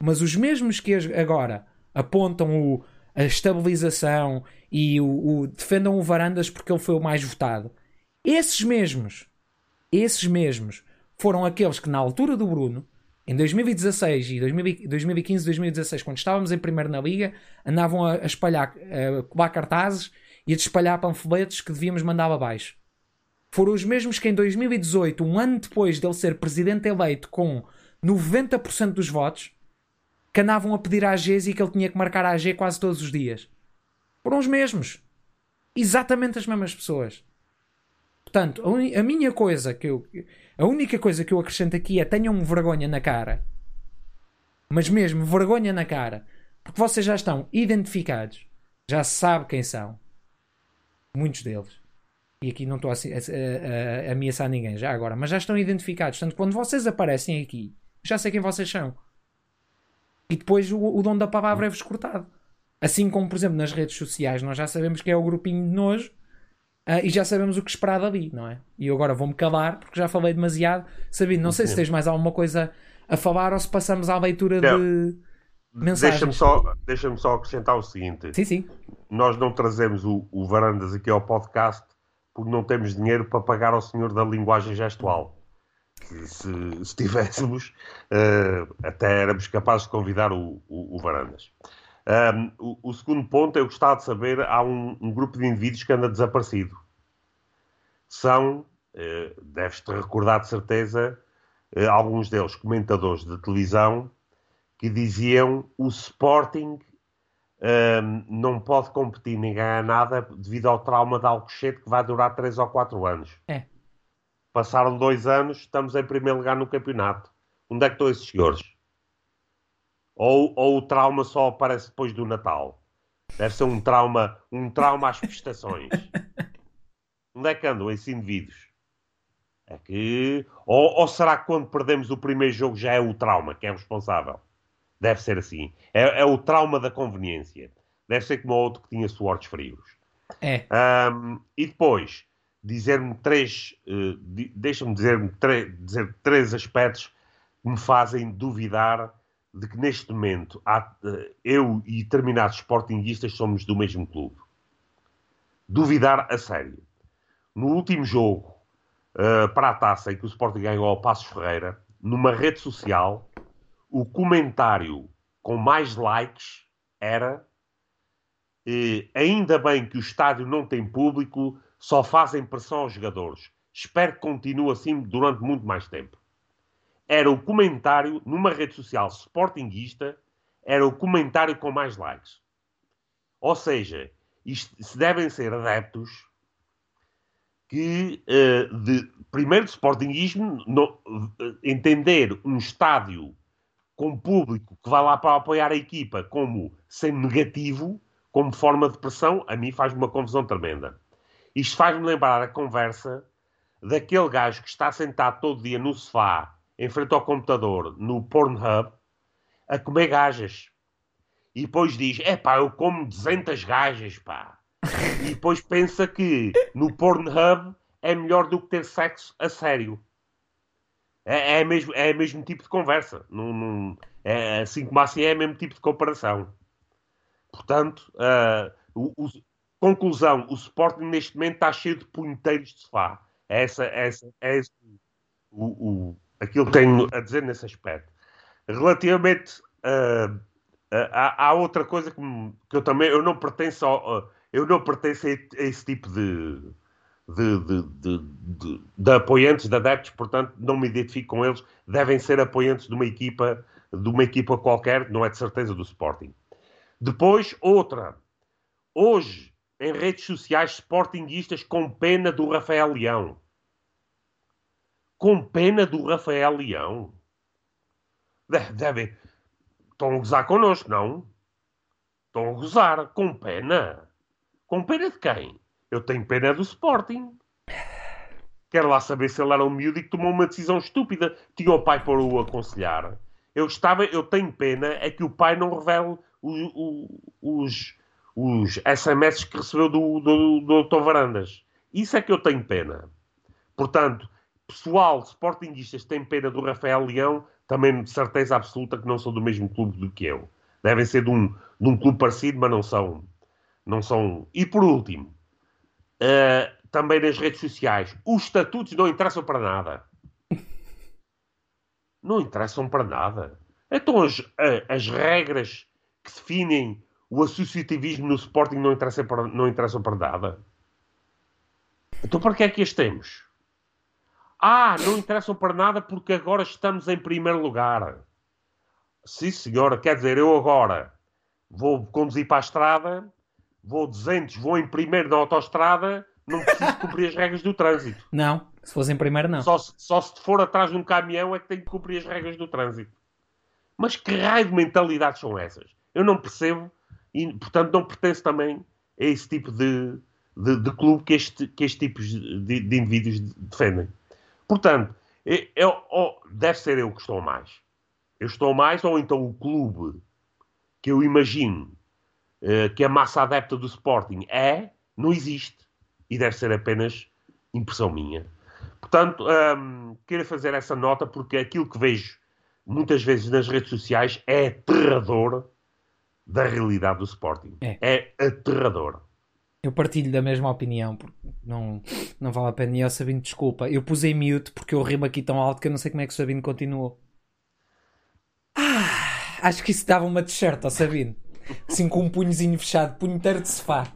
Mas os mesmos que agora apontam o, a estabilização e o, o, defendam o Varandas porque ele foi o mais votado. Esses mesmos, esses mesmos, foram aqueles que na altura do Bruno, em 2016 e 2015, 2016, quando estávamos em primeiro na Liga, andavam a, a espalhar, a colar cartazes e a espalhar panfletos que devíamos mandar abaixo. Foram os mesmos que em 2018, um ano depois dele ser presidente eleito com 90% dos votos, que andavam a pedir AGs e que ele tinha que marcar AG quase todos os dias. Foram os mesmos. Exatamente as mesmas pessoas. Portanto, a, a minha coisa que eu. A única coisa que eu acrescento aqui é tenham vergonha na cara. Mas mesmo vergonha na cara. Porque vocês já estão identificados. Já se sabe quem são. Muitos deles. E aqui não estou a, a, a, a ameaçar ninguém já agora. Mas já estão identificados. Portanto, quando vocês aparecem aqui, já sei quem vocês são. E depois o, o dom da palavra é-vos cortado. Assim como, por exemplo, nas redes sociais, nós já sabemos que é o grupinho de nojo uh, e já sabemos o que esperar dali, não é? E eu agora vou-me calar porque já falei demasiado. Sabino, não sei se tens mais alguma coisa a falar ou se passamos à leitura não. de mensagens. Deixa-me só, deixa só acrescentar o seguinte: sim, sim. nós não trazemos o, o Varandas aqui ao podcast porque não temos dinheiro para pagar ao senhor da linguagem gestual que se, se tivéssemos, uh, até éramos capazes de convidar o, o, o Varandas. Um, o, o, segundo ponto, eu gostava de saber, há um, um grupo de indivíduos que anda desaparecido. São, uh, deves-te recordar de certeza, uh, alguns deles comentadores de televisão que diziam o Sporting um, não pode competir nem ganhar nada devido ao trauma de Alcochete que vai durar 3 ou 4 anos. É. Passaram dois anos, estamos em primeiro lugar no campeonato. Onde é que estão esses senhores? Ou, ou o trauma só aparece depois do Natal? Deve ser um trauma, um trauma às prestações. Onde é que andam esses indivíduos? É que. Ou, ou, será que quando perdemos o primeiro jogo já é o trauma que é responsável? Deve ser assim. É, é o trauma da conveniência. Deve ser como o outro que tinha suores frios. É. Um, e depois, dizer-me três, uh, deixa-me dizer-me dizer três aspectos que me fazem duvidar de que neste momento há, uh, eu e determinados sportinguistas somos do mesmo clube. Duvidar a sério. No último jogo uh, para a taça em que o Sporting ganhou ao Passos Ferreira, numa rede social, o comentário com mais likes era ainda bem que o estádio não tem público, só fazem pressão aos jogadores. Espero que continue assim durante muito mais tempo. Era o comentário numa rede social sportinguista, era o comentário com mais likes. Ou seja, isto, se devem ser adeptos que, uh, de, primeiro, de sportinguismo, no, uh, entender um estádio com público que vai lá para apoiar a equipa como sendo negativo, como forma de pressão, a mim faz uma confusão tremenda. Isto faz-me lembrar a conversa daquele gajo que está sentado todo dia no sofá, em frente ao computador, no Pornhub, a comer gajas. E depois diz: é pá, eu como 200 gajas, pá. E depois pensa que no Pornhub é melhor do que ter sexo a sério. É, é, mesmo, é o mesmo tipo de conversa. É, assim como assim é o mesmo tipo de comparação. Portanto, uh, o, Conclusão, o Sporting neste momento está cheio de punheteiros de sofá. É essa, é essa, é o, o, aquilo que tenho a dizer nesse aspecto. Relativamente uh, há, outra coisa que, que, eu também eu não pertenço ao, uh, eu não pertenço a, esse tipo de de, de, de, de, de apoiantes de adeptos, portanto não me identifico com eles. Devem ser apoiantes de uma equipa de uma equipa qualquer, não é de certeza do Sporting. Depois outra. Hoje em redes sociais sportinguistas com pena do Rafael Leão. Com pena do Rafael Leão. Devem. Estão a gozar connosco, não? Estão a gozar. Com pena. Com pena de quem? Eu tenho pena do Sporting. Quero lá saber se ele era um miúdo e que tomou uma decisão estúpida. Tinha o pai para o aconselhar. Eu estava, eu tenho pena é que o pai não revele os, os SMS que recebeu do, do, do Dr. Varandas. Isso é que eu tenho pena. Portanto, pessoal, sportinguistas, tem pena do Rafael Leão, também de certeza absoluta que não são do mesmo clube do que eu. devem ser de um, de um clube parecido, mas não são. Não são. E por último, uh, também nas redes sociais, os estatutos não interessam para nada. Não interessam para nada. Então as, as regras que definem o associativismo no Sporting não interessam para, não interessam para nada. Então para que é que as temos? Ah, não interessam para nada porque agora estamos em primeiro lugar. Sim, senhora, quer dizer, eu agora vou conduzir para a estrada, vou 200, vou em primeiro na autoestrada, não preciso cumprir as regras do trânsito. Não, se fosse em primeiro, não. Só, só se for atrás de um caminhão é que tenho que cumprir as regras do trânsito. Mas que raio de mentalidades são essas? Eu não percebo e, portanto, não pertenço também a esse tipo de, de, de clube que este, que este tipo de, de indivíduos defendem. Portanto, eu, eu, deve ser eu que estou mais. Eu estou mais, ou então o clube que eu imagino uh, que a massa adepta do Sporting é, não existe. E deve ser apenas impressão minha. Portanto, um, quero fazer essa nota porque aquilo que vejo muitas vezes nas redes sociais é aterrador da realidade do Sporting. É, é aterrador. Eu partilho da mesma opinião, porque não, não vale a pena. E ao Sabino, desculpa. Eu pus em mute porque eu rimo aqui tão alto que eu não sei como é que o Sabino continuou. Ah, acho que isso dava uma t-shirt ao Sabino. Assim com um punhozinho fechado, punho inteiro de sofá.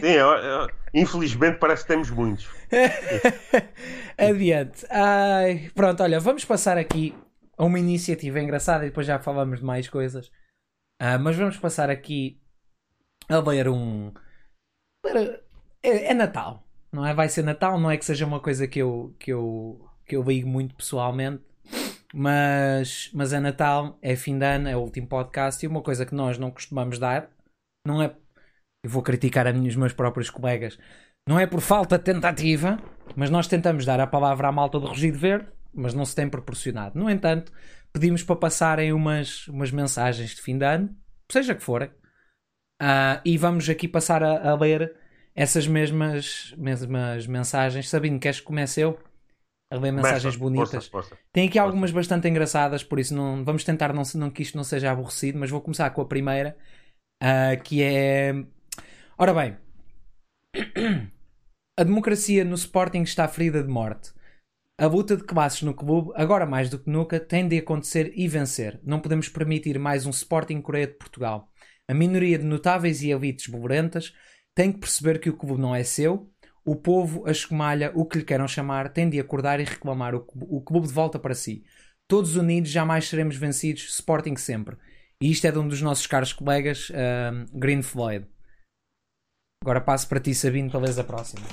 Sim, eu, eu, infelizmente parece que temos muitos. Adiante. Ai, pronto, olha, vamos passar aqui a uma iniciativa engraçada e depois já falamos de mais coisas. Uh, mas vamos passar aqui a ler um. É, é, Natal, não é? Vai ser Natal, não é que seja uma coisa que eu, que eu, que eu ligo muito pessoalmente, mas, mas é Natal, é fim de ano, é o último podcast e uma coisa que nós não costumamos dar, não é. Eu vou criticar a mim, os meus próprios colegas, não é por falta de tentativa, mas nós tentamos dar a palavra à malta do Rugido Verde, mas não se tem proporcionado. No entanto, pedimos para passarem umas, umas mensagens de fim de ano, seja que forem, Uh, e vamos aqui passar a, a, ler essas mesmas, mesmas mensagens. Sabino, queres que comece eu? A ler mensagens bonitas. Força, força, Tem aqui algumas força. bastante engraçadas, por isso não, vamos tentar não, não que isto não seja aborrecido, mas vou começar com a primeira, uh, que é. Ora bem, a democracia no Sporting está ferida de morte. A luta de classes no clube, agora mais do que nunca, tem de acontecer e vencer. Não podemos permitir mais um Sporting Coreia de Portugal. A minoria de notáveis e elites bobulentas tem que perceber que o clube não é seu. O povo, a escumalha, o que lhe queiram chamar, tem de acordar e reclamar o, clube de volta para si. Todos unidos, jamais seremos vencidos, Sporting sempre. E isto é de um dos nossos caros colegas, uh, Green Floyd. Agora passo para ti, Sabino, talvez a próxima.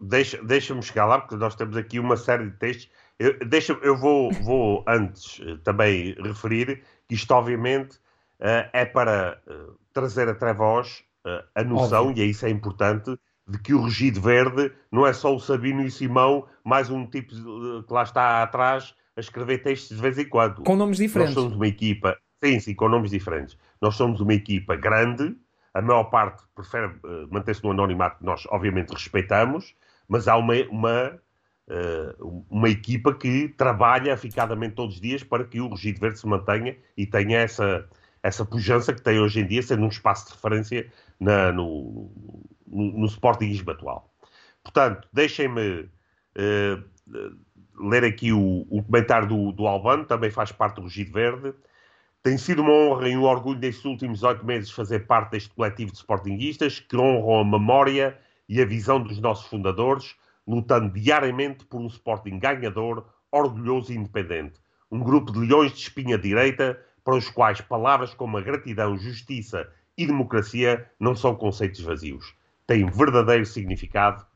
Deixa-me deixa chegar lá, porque nós temos aqui uma série de textos. Eu, deixa, eu vou, vou antes eh, também referir que isto, obviamente, uh, é para uh, trazer até vós uh, a noção, Óbvio. e isso é importante, de que o Regido Verde não é só o Sabino e o Simão, mais um tipo que lá está atrás a escrever textos de vez em quando. Com nomes diferentes. Nós somos uma equipa, sim, sim, com nomes diferentes. Nós somos uma equipa grande, a maior parte prefere manter-se no anonimato, que nós obviamente respeitamos, mas há uma, uma uh, uma equipa que trabalha aficadamente todos os dias para que o Regido Verde se mantenha e tenha essa, essa pujança que tem hoje em dia, sendo um espaço de referência na, no, no, no sportingismo atual. Portanto, deixem-me uh, ler aqui o, o comentário do, do, Albano, também faz parte do Regido Verde. Tem sido uma honra e um orgulho nestes últimos oito meses fazer parte deste coletivo de sportinguistas que honram a memória e a visão dos nossos fundadores, lutando diariamente por um Sporting ganhador, orgulhoso e independente. Um grupo de leões de espinha direita para os quais palavras como a gratidão, justiça e democracia não são conceitos vazios. Têm verdadeiro significado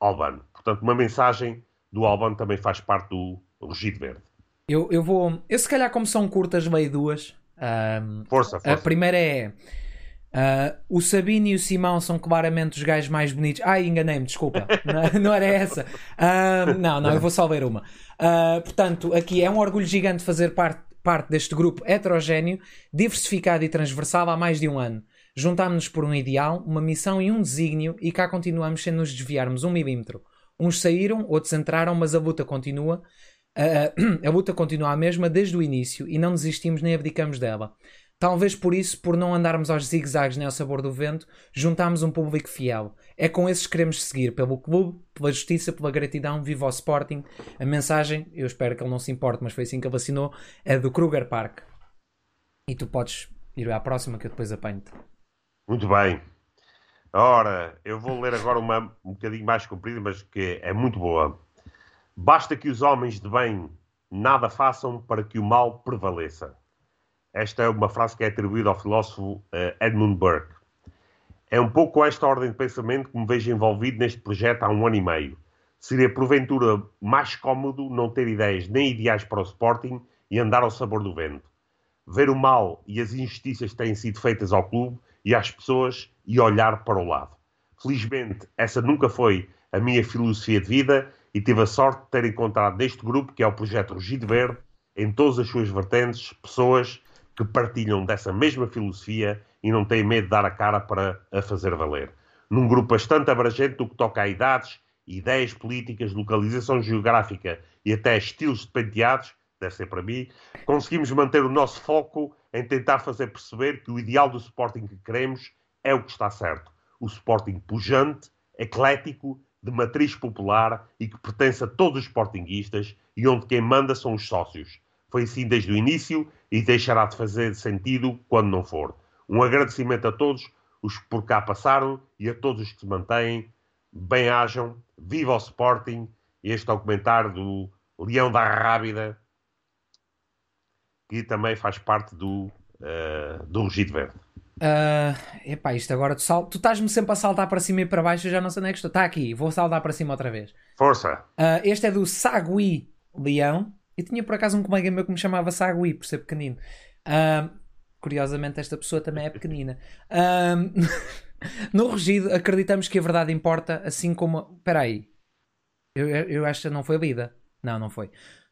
albano. Portanto, uma mensagem do albano também faz parte do Rugido Verde. Eu, eu vou. Eu, se calhar, como são curtas, leio duas. Um, força, força. A primeira é Uh, o Sabino e o Simão são claramente os gajos mais bonitos. Ai, enganei-me, desculpa. não, não, era essa. Uh, não, não, eu vou só ler uma. Uh, portanto, aqui é um orgulho gigante fazer parte, parte deste grupo heterogéneo, diversificado e transversal há mais de um ano. Juntámos-nos por um ideal, uma missão e um desígnio, e cá continuamos sem nos desviarmos um milímetro. Uns saíram, outros entraram, mas a luta continua. A, a luta continua a mesma desde o início e não desistimos nem abdicamos dela. Talvez por isso, por não andarmos aos zigue-zagues nem ao sabor do vento, juntámos um público fiel. É com esses que queremos seguir, pelo clube, pela justiça, pela gratidão, viva o Sporting. A mensagem, eu espero que ele não se importe, mas foi assim que ele assinou, é do Kruger Park. E tu podes ir à próxima que eu depois apanho-te. Muito bem. Ora, eu vou ler agora uma um bocadinho mais comprida, mas que é muito boa. Basta que os homens de bem nada façam para que o mal prevaleça. Esta é uma frase que é atribuída ao filósofo uh, Edmund Burke. É um pouco esta ordem de pensamento que me vejo envolvido neste projeto há um ano e meio. Seria porventura mais cómodo não ter ideias nem ideais para o Sporting e andar ao sabor do vento. Ver o mal e as injustiças que têm sido feitas ao clube e às pessoas e olhar para o lado. Felizmente, essa nunca foi a minha filosofia de vida e tive a sorte de ter encontrado neste grupo, que é o Projeto Rugido Verde, em todas as suas vertentes, pessoas que partilham dessa mesma filosofia e não têm medo de dar a cara para a fazer valer. Num grupo bastante abrangente do que toca a idades, ideias políticas, localização geográfica e até estilos de penteados, deve ser para mim, conseguimos manter o nosso foco em tentar fazer perceber que o ideal do Sporting que queremos é o que está certo. O Sporting pujante, eclético, de matriz popular e que pertence a todos os Sportinguistas e onde quem manda são os sócios. Foi assim desde o início e deixará de fazer sentido quando não for. Um agradecimento a todos os que por cá passaram e a todos os que se mantêm. Bem-ajam, viva o Sporting. Este é o comentário do Leão da Rábida, que também faz parte do, uh, do Rugido Verde. Uh, epá, isto agora tu, sal... tu estás-me sempre a saltar para cima e para baixo, eu já não sei onde é que estou. Está aqui, vou saltar para cima outra vez. Força! Uh, este é do Sagui Leão. Eu tinha por acaso um colega meu que me chamava Sagui, por ser pequenino. Uh, curiosamente, esta pessoa também é pequenina. Uh, no Regido, acreditamos que a verdade importa, assim como. Espera aí. Eu, eu acho que não foi lida. Não, não foi.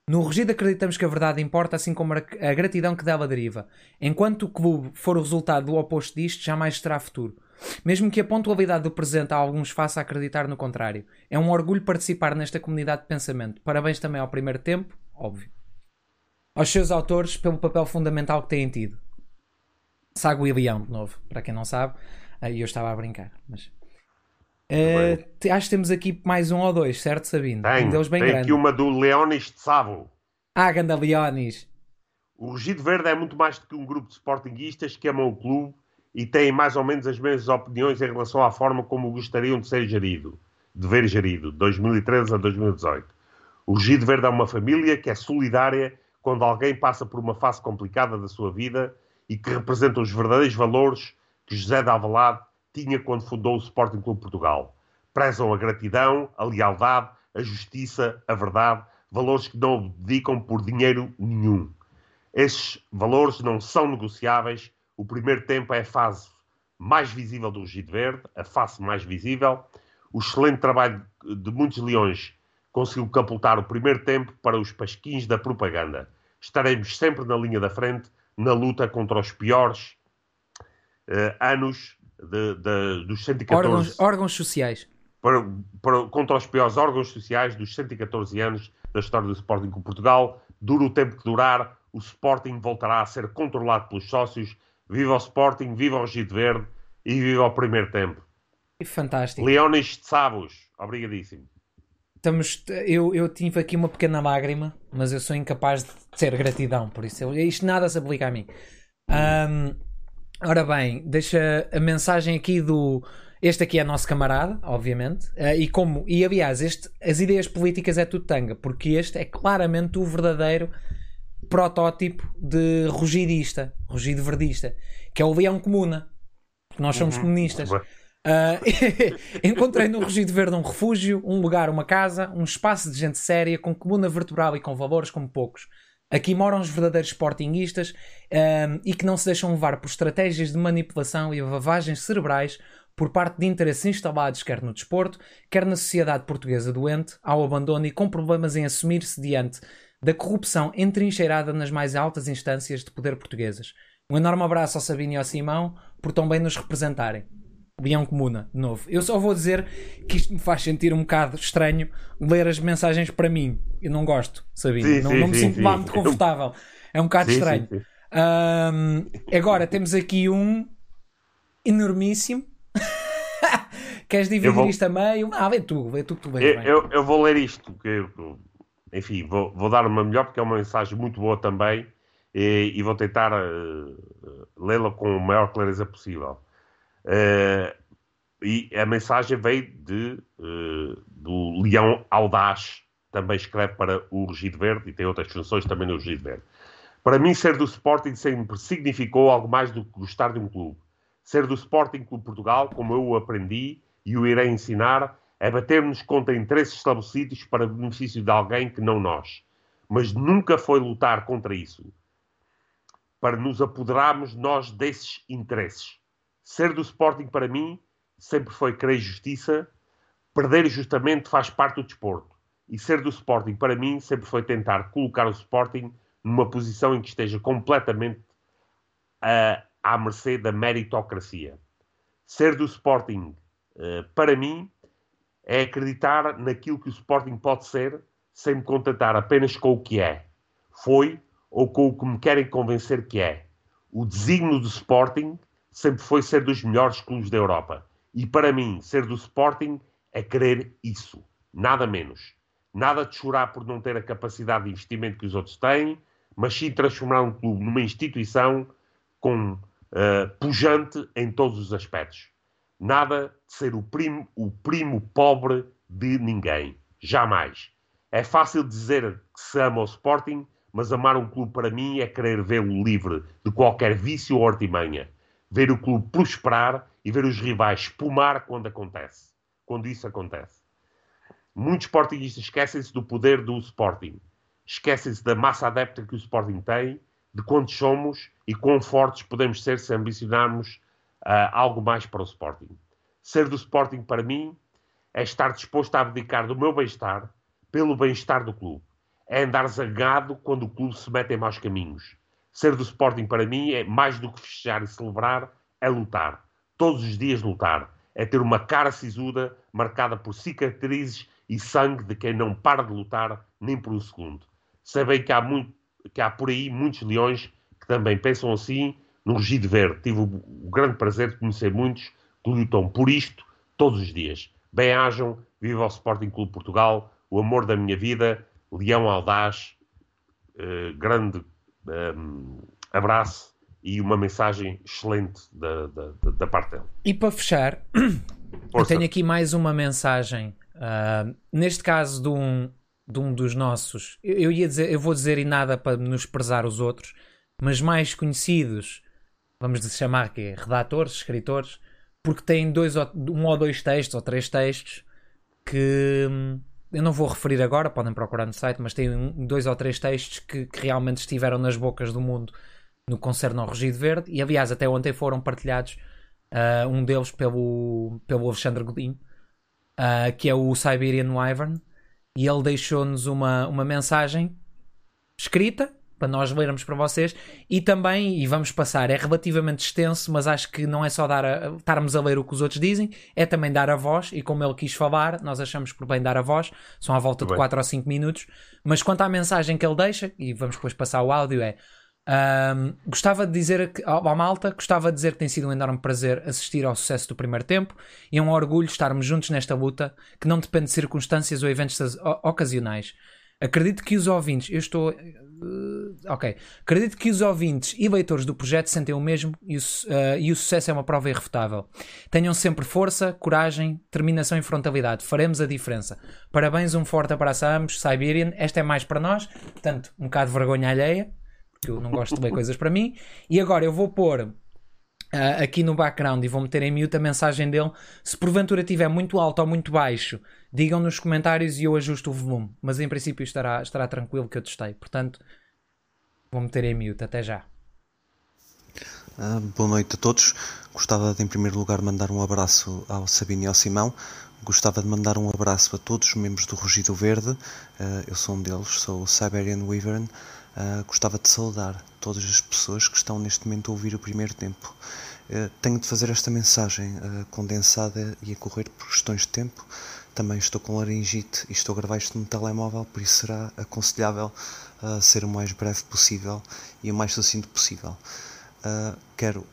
No Regido acreditamos que a verdade importa, assim como a gratidão que dela deriva. Enquanto o clube for o resultado do oposto disto, jamais terá futuro. Mesmo que a pontualidade do presente a alguns faça acreditar no contrário. É um orgulho participar nesta comunidade de pensamento. Parabéns também ao primeiro tempo, óbvio. Aos seus autores pelo papel fundamental que têm tido. Sago e Leão, de novo, para quem não sabe. Aí eu estava a brincar, mas. Uh, acho que temos aqui mais um ou dois, certo, Sabino? Tem, um deles bem tem grande. aqui uma do Leonis de Savo. Ah, ganda Leonis. O Regido Verde é muito mais do que um grupo de sportinguistas que amam o clube e têm mais ou menos as mesmas opiniões em relação à forma como gostariam de ser gerido, de ver gerido, de 2013 a 2018. O Regido Verde é uma família que é solidária quando alguém passa por uma fase complicada da sua vida e que representa os verdadeiros valores que José de Avelade tinha quando fundou o Sporting Clube Portugal. Prezam a gratidão, a lealdade, a justiça, a verdade, valores que não dedicam por dinheiro nenhum. Esses valores não são negociáveis. O primeiro tempo é a fase mais visível do Rugido Verde, a face mais visível. O excelente trabalho de muitos leões conseguiu capultar o primeiro tempo para os pasquins da propaganda. Estaremos sempre na linha da frente na luta contra os piores uh, anos de, de, dos 114... Órgãos, órgãos sociais. Para, para, contra os piores órgãos sociais dos 114 anos da história do Sporting com Portugal. Dura o tempo que durar, o Sporting voltará a ser controlado pelos sócios. Viva o Sporting, viva o Gito Verde e viva o primeiro tempo. Fantástico. Leonis de Sabos, obrigadíssimo. Estamos, eu, eu tive aqui uma pequena lágrima, mas eu sou incapaz de ter gratidão, por isso eu, isto nada se aplica a mim. Um, ora bem, deixa a mensagem aqui do. Este aqui é nosso camarada, obviamente, uh, e como, e aliás, este, as ideias políticas é tudo tanga, porque este é claramente o verdadeiro protótipo de rugidista, rugido verdista, que é o leão comuna, nós somos uhum. comunistas. Uh, encontrei no Regido Verde um refúgio, um lugar, uma casa, um espaço de gente séria, com comuna vertebral e com valores como poucos. Aqui moram os verdadeiros sportinguistas um, e que não se deixam levar por estratégias de manipulação e lavagens cerebrais por parte de interesses instalados quer no desporto, quer na sociedade portuguesa doente, ao abandono e com problemas em assumir-se diante da corrupção entrincheirada nas mais altas instâncias de poder portuguesas. Um enorme abraço ao Sabino e ao Simão por tão bem nos representarem. Leão Comuna, de novo. Eu só vou dizer que isto me faz sentir um bocado estranho ler as mensagens para mim. Eu não gosto, Sabino. Sim, não, não me sinto sim. lá muito confortável. É um bocado Sim, estranho. sim. Ahm, agora temos aqui um enormíssimo. Queres dividir vou- isto a meio? Ah, vê tu, vê tu que tu vês Eu, bem. eu, eu vou ler isto, que eu- enfim, vou, vou dar uma melhor porque é uma mensagem muito boa também e, e vou tentar eh, lê-la com a maior clareza possível. Eh, e a mensagem veio de, eh, do Leão Audaz, também escreve para o Rugido Verde e tem outras funções também no Rugido Verde. Para mim, ser do Sporting sempre significou algo mais do que gostar de um clube. Ser do Sporting Clube Portugal, como eu o aprendi e o irei ensinar, é bater-nos contra interesses estabelecidos para benefício de alguém que não nós. Mas nunca foi lutar contra isso, para nos apoderarmos nós desses interesses. Ser do Sporting, para mim, sempre foi querer justiça, perder justamente faz parte do desporto. E ser do Sporting, para mim, sempre foi tentar colocar o Sporting numa posição em que esteja completamente ah, à mercê da meritocracia. Ser do Sporting, eh, para mim, é acreditar naquilo que o Sporting pode ser, sem me contentar apenas com o que é, foi ou com o que me querem convencer que é. O desígnio do Sporting sempre foi ser dos melhores clubes da Europa. E para mim, ser do Sporting é querer isso, nada menos. Nada de chorar por não ter a capacidade de investimento que os outros têm, mas sim transformar um clube numa instituição com eh, pujante em todos os aspectos. Nada de ser o primo, o primo pobre de ninguém. Jamais. É fácil dizer que se ama o Sporting, mas amar um clube para mim é querer vê-lo livre de qualquer vício ou artimanha. Ver o clube prosperar e ver os rivais espumar quando acontece. Quando isso acontece. Muitos sportingistas esquecem-se do poder do Sporting. Esquecem-se da massa adepta que o Sporting tem, de quantos somos e quão fortes podemos ser se ambicionarmos ah, algo mais para o Sporting. Ser do Sporting, para mim, é estar disposto a abdicar do meu bem-estar pelo bem-estar do clube. É andar zangado quando o clube se mete em maus caminhos. Ser do Sporting, para mim, é mais do que festejar e celebrar, é lutar. Todos os dias lutar. É ter uma cara sisuda, marcada por cicatrizes e sangue de quem não para de lutar nem por um segundo. Sabem que há, muito, que há por aí muitos leões que também pensam assim no Rugido Verde. Tive o, grande prazer de conhecer muitos que lutam por isto todos os dias. Bem-ajam, viva o Sporting Clube Portugal, o amor da minha vida, Leão Audaz, eh, grande eh, abraço e uma mensagem excelente da, da, da- parte dele. E para fechar, eu tenho aqui mais uma mensagem. ah, neste caso de um, de um dos nossos, eu, eu ia dizer, eu vou dizer e nada para nos prezar os outros, mas mais conhecidos, vamos chamar que redatores, escritores, porque têm dois um ou dois textos ou três textos que eu não vou referir agora, podem procurar no site, mas tem dois ou três textos que, que realmente estiveram nas bocas do mundo no concerto ao Rugido Verde e aliás até ontem foram partilhados ah, um deles pelo, pelo Alexandre Godinho ah, que é o Siberian Wyvern e ele deixou-nos uma, uma mensagem escrita para nós lermos para vocês e também, e vamos passar, é relativamente extenso, mas acho que não é só dar a, estarmos a ler o que os outros dizem, é também dar a voz, e como ele quis falar, nós achamos por bem dar a voz, são à volta Muito de bem. 4 ou 5 minutos, mas quanto à mensagem que ele deixa, e vamos depois passar o áudio, é ahm, gostava de dizer que, ao malta, gostava de dizer que tem sido um enorme prazer assistir ao sucesso do primeiro tempo e é um orgulho estarmos juntos nesta luta que não depende de circunstâncias ou eventos ocasionais. Acredito que os ouvintes, eu estou. Ok. Acredito que os ouvintes e leitores do projeto sentem o mesmo e o, eh, e o sucesso é uma prova irrefutável. Tenham sempre força, coragem, determinação e frontalidade. Faremos a diferença. Parabéns, um forte abraço a ambos. Siberian, esta é mais para nós, portanto, um bocado de vergonha alheia, porque eu não gosto de ler coisas para mim. E agora eu vou pôr ah, aqui no background e vou meter em mute a mensagem dele. Se porventura estiver muito alto ou muito baixo, digam nos comentários e eu ajusto o volume. Mas em princípio estará, estará tranquilo que eu testei. Portanto, vou meter em mute. Até já. Ah, boa noite a todos. Gostava de, em primeiro lugar, mandar um abraço ao Sabino e ao Simão. Gostava de mandar um abraço a todos os membros do Rugido Verde. Ah, eu sou um deles, sou o Siberian Wyvern. Ah, gostava de saudar todas as pessoas que estão neste momento a ouvir o primeiro tempo. Uh, tenho de fazer esta mensagem uh, condensada e a correr por questões de tempo. Também estou com laringite e estou a gravar isto no telemóvel, por isso será aconselhável uh, ser o mais breve possível e o mais sucinto possível. quero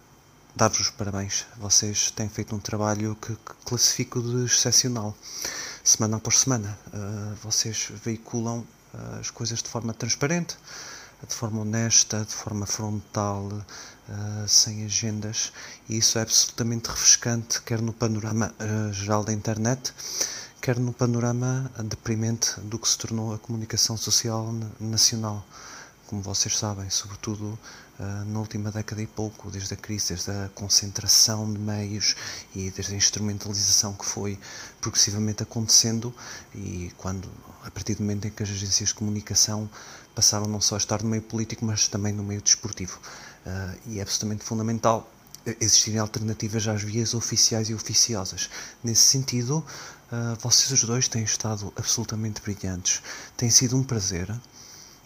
dar-vos os parabéns. Vocês têm feito um trabalho que, que classifico de excepcional. Semana após semana, vocês veiculam as coisas de forma transparente, de forma honesta, de forma frontal, uh, sem agendas, e isso é absolutamente refrescante, quer no panorama uh, geral da internet, quer no panorama deprimente do que se tornou a comunicação social nacional. Como vocês sabem, sobretudo uh, na última década e pouco, desde a crise, desde a concentração de meios e desde a instrumentalização que foi progressivamente acontecendo, e quando, a partir do momento em que as agências de comunicação passaram não só a estar no meio político, mas também no meio desportivo. Uh, e é absolutamente fundamental existirem alternativas às vias oficiais e oficiosas. Nesse sentido, uh, vocês os dois têm estado absolutamente brilhantes. Tem sido um prazer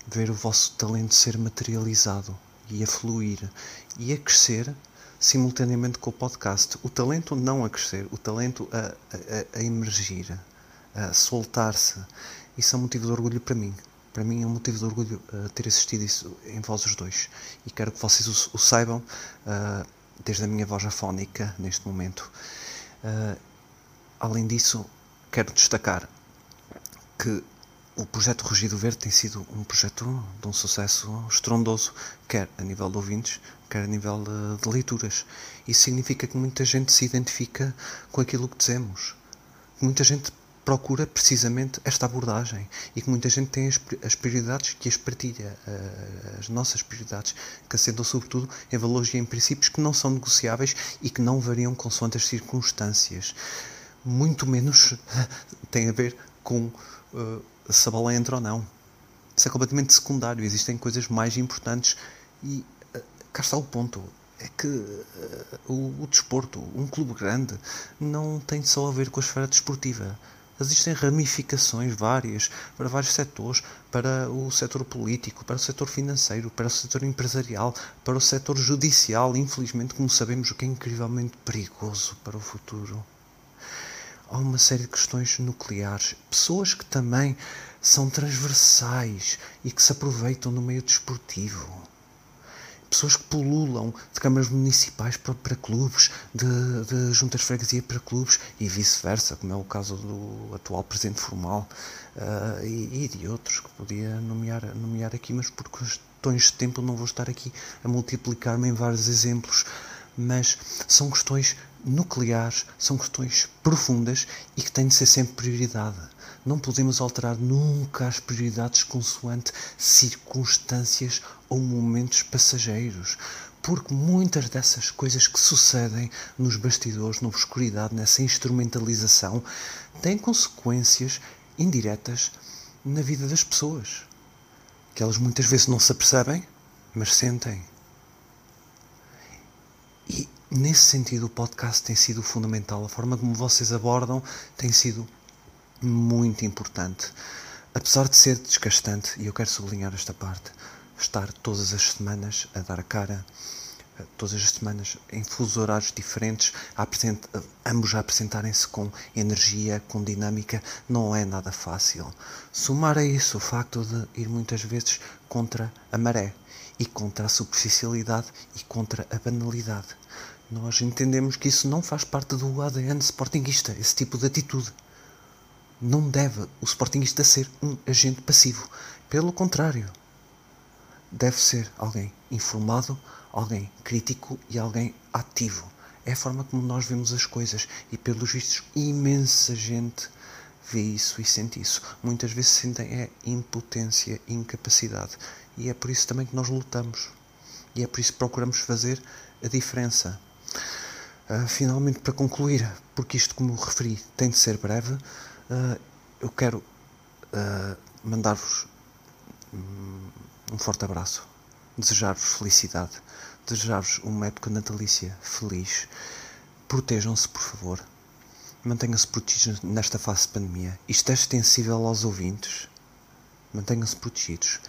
ver o vosso talento ser materializado e a fluir e a crescer simultaneamente com o podcast. O talento não a crescer, o talento a, a, a emergir, a soltar-se. Isso é um motivo de orgulho para mim. Para mim é um motivo de orgulho uh, ter assistido isso em vós os dois. E quero que vocês o, o saibam, uh, desde a minha voz afónica neste momento. Uh, além disso, quero destacar que o projeto Rugido Verde tem sido um projeto de um sucesso estrondoso, quer a nível de ouvintes, quer a nível de, leituras. Isso significa que muita gente se identifica com aquilo que dizemos. Muita gente procura precisamente esta abordagem e que muita gente tem as, prioridades que as partilha, uh, as nossas prioridades, que assentam sobretudo em valores e em princípios que não são negociáveis e que não variam consoante as circunstâncias. Muito menos tem a ver com uh, se a bola entra ou não. Isso é completamente secundário. Existem coisas mais importantes e uh, cá está o ponto é que uh, o, o, desporto, um clube grande, não tem só a ver com a esfera desportiva. Existem ramificações várias para vários setores, para o setor político, para o setor financeiro, para o setor empresarial, para o setor judicial, infelizmente, como sabemos, o que é incrivelmente perigoso para o futuro. Há uma série de questões nucleares, pessoas que também são transversais e que se aproveitam no meio desportivo pessoas que pululam de câmaras municipais para, para clubes, de, de juntas freguesia para clubes e vice-versa, como é o caso do atual presidente formal uh, e, e, de outros que podia nomear, nomear aqui, mas por questões de tempo não vou estar aqui a multiplicar-me em vários exemplos. Mas são questões nucleares, são questões profundas e que têm de ser sempre prioridade. Não podemos alterar nunca as prioridades consoante circunstâncias ou momentos passageiros, porque muitas dessas coisas que sucedem nos bastidores, na obscuridade, nessa instrumentalização, têm consequências indiretas na vida das pessoas, que elas muitas vezes não se apercebem, mas sentem. E nesse sentido, o podcast tem sido fundamental. A forma como vocês abordam tem sido muito importante. Apesar de ser desgastante, e eu quero sublinhar esta parte, estar todas as semanas a dar a cara, eh, todas as semanas em fusos horários diferentes, a ambos a apresentarem-se com energia, com dinâmica, não é nada fácil. Somar a isso o facto de ir muitas vezes contra a maré e contra a superficialidade e contra a banalidade. Nós entendemos que isso não faz parte do ADN sportinguista, esse tipo de atitude não deve o Sportingista ser um agente passivo. Pelo contrário, deve ser alguém informado, alguém crítico e alguém ativo. É a forma como nós vemos as coisas e, pelos vistos, imensa gente vê isso e sente isso. Muitas vezes sentem é impotência, incapacidade. E é por isso também que nós lutamos. E é por isso que procuramos fazer a diferença. Uh, finalmente, para concluir, porque isto, como referi, tem de ser breve, Uh, eu quero uh, mandar-vos um forte abraço, desejar-vos felicidade, desejar-vos uma época natalícia feliz. Protejam-se, por favor. Mantenham-se protegidos nesta fase de pandemia. Isto é extensível aos ouvintes. Mantenham-se protegidos.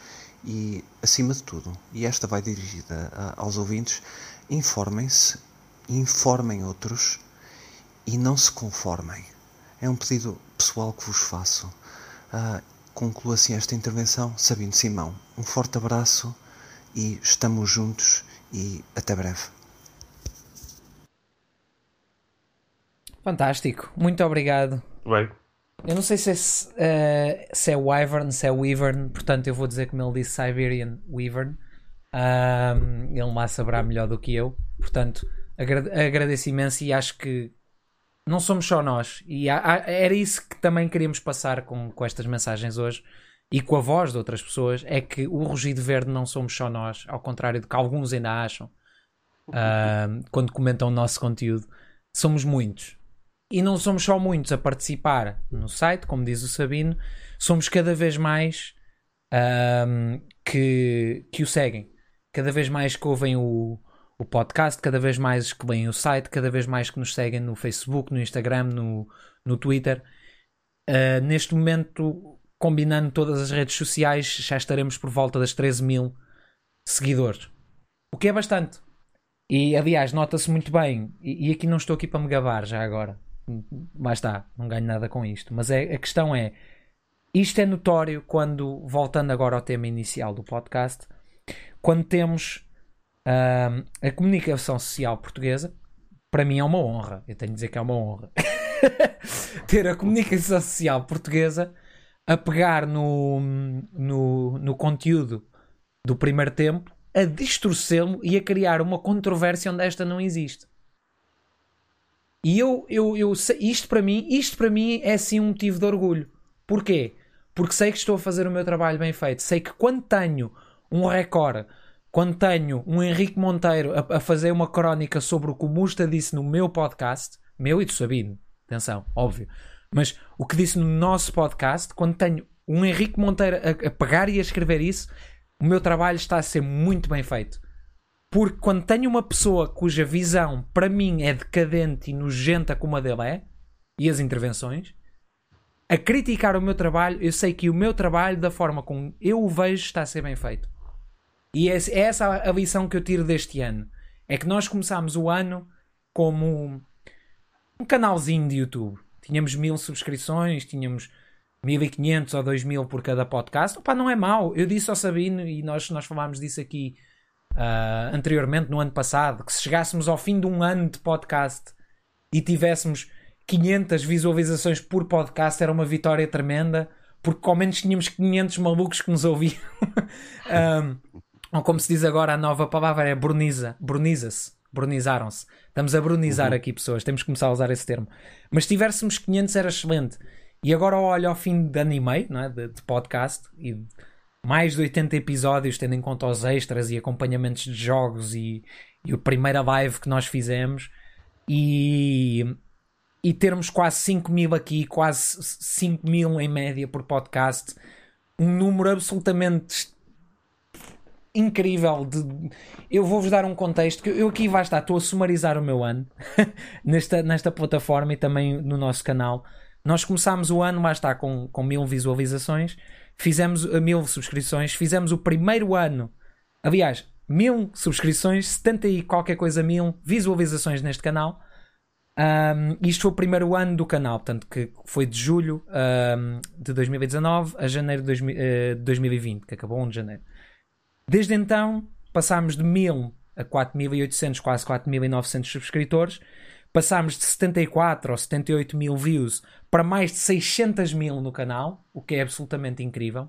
E, acima de tudo, e esta vai dirigida a, aos ouvintes, informem-se informem outros e não se conformem. É um pedido pessoal que vos faço. Uh, concluo assim esta intervenção. Sabino Simão, um forte abraço e estamos juntos e até breve. Fantástico, muito obrigado. Bem. Eu não sei se é, uh, se é Wyvern, se é Wyvern, portanto eu vou dizer como ele disse Siberian Wyvern. Um, ele lá saberá melhor do que eu. Portanto, agradeço imenso e acho que não somos só nós. E era isso que também queríamos passar com, com estas mensagens hoje e com a voz de outras pessoas: é que o rugido verde não somos só nós, ao contrário do que alguns ainda acham uh, quando comentam o nosso conteúdo. Somos muitos. E não somos só muitos a participar no site, como diz o Sabino, somos cada vez mais uh, que, que o seguem. Cada vez mais que ouvem o, o podcast, cada vez mais que leem o site, cada vez mais que nos seguem no Facebook, no Instagram, no, no Twitter. Uh, neste momento, combinando todas as redes sociais, já estaremos por volta das 13 mil seguidores. O que é bastante. E aliás, nota-se muito bem. E, e, aqui não estou aqui para me gabar já agora. Mas está, não ganho nada com isto. Mas é, a questão é: isto é notório quando, voltando agora ao tema inicial do podcast, quando temos Uh, a comunicação social portuguesa, para mim, é uma honra. Eu tenho de dizer que é uma honra. Ter a comunicação social portuguesa a pegar no, no, no conteúdo do primeiro tempo, a distorcê-lo e a criar uma controvérsia onde esta não existe. E eu, eu, eu isto para mim, isto para mim é sim um motivo de orgulho. Porquê? Porque sei que estou a fazer o meu trabalho bem feito. Sei que quando tenho um recorde quando tenho um Henrique Monteiro a, a, fazer uma crónica sobre o que o Musta disse no meu podcast, meu e do Sabino, atenção, óbvio, mas o que disse no nosso podcast, quando tenho um Henrique Monteiro a, a pegar e a escrever isso, o meu trabalho está a ser muito bem feito. Porque quando tenho uma pessoa cuja visão para mim é decadente e nojenta como a dele é, e as intervenções, a criticar o meu trabalho, eu sei que o meu trabalho, da forma como eu o vejo, está a ser bem feito. E é, essa a lição que eu tiro deste ano. É que nós começámos o ano como um canalzinho de YouTube. Tínhamos mil subscrições, tínhamos 1500 ou 2000 por cada podcast. Opa, não é mau. Eu disse ao Sabino, e nós, nós falámos disso aqui uh, anteriormente, no ano passado, que se chegássemos ao fim de um ano de podcast e tivéssemos 500 visualizações por podcast, era uma vitória tremenda, porque ao menos tínhamos 500 malucos que nos ouviam. um, ou como se diz agora, a nova palavra é bruniza, bruniza-se, brunizaram-se. Estamos a brunizar uhum. aqui pessoas, temos que começar a usar esse termo. Mas se tivéssemos 500 era excelente. E agora olho ao fim de anime, não é? de, de podcast, e mais de 80 episódios, tendo em conta os extras e acompanhamentos de jogos e, e a primeira live que nós fizemos, e, e termos quase 5 mil aqui, quase 5 mil em média por podcast, um número absolutamente incrível de... eu vou-vos dar um contexto que eu aqui vai estar, estou a sumarizar o meu ano nesta, nesta plataforma e também no nosso canal nós começámos o ano, lá está, com, com mil visualizações fizemos uh, mil subscrições, fizemos o primeiro ano aliás, mil subscrições 70 e qualquer coisa mil visualizações neste canal um, isto foi o primeiro ano do canal, portanto, que foi de julho um, de 2019 a janeiro de 2020, uh, que acabou 1 de janeiro. Desde então, passámos de 1000 a 4800, quase 4900 subscritores. Passámos de 74 ou 78 mil views para mais de 600 mil no canal, o que é absolutamente incrível.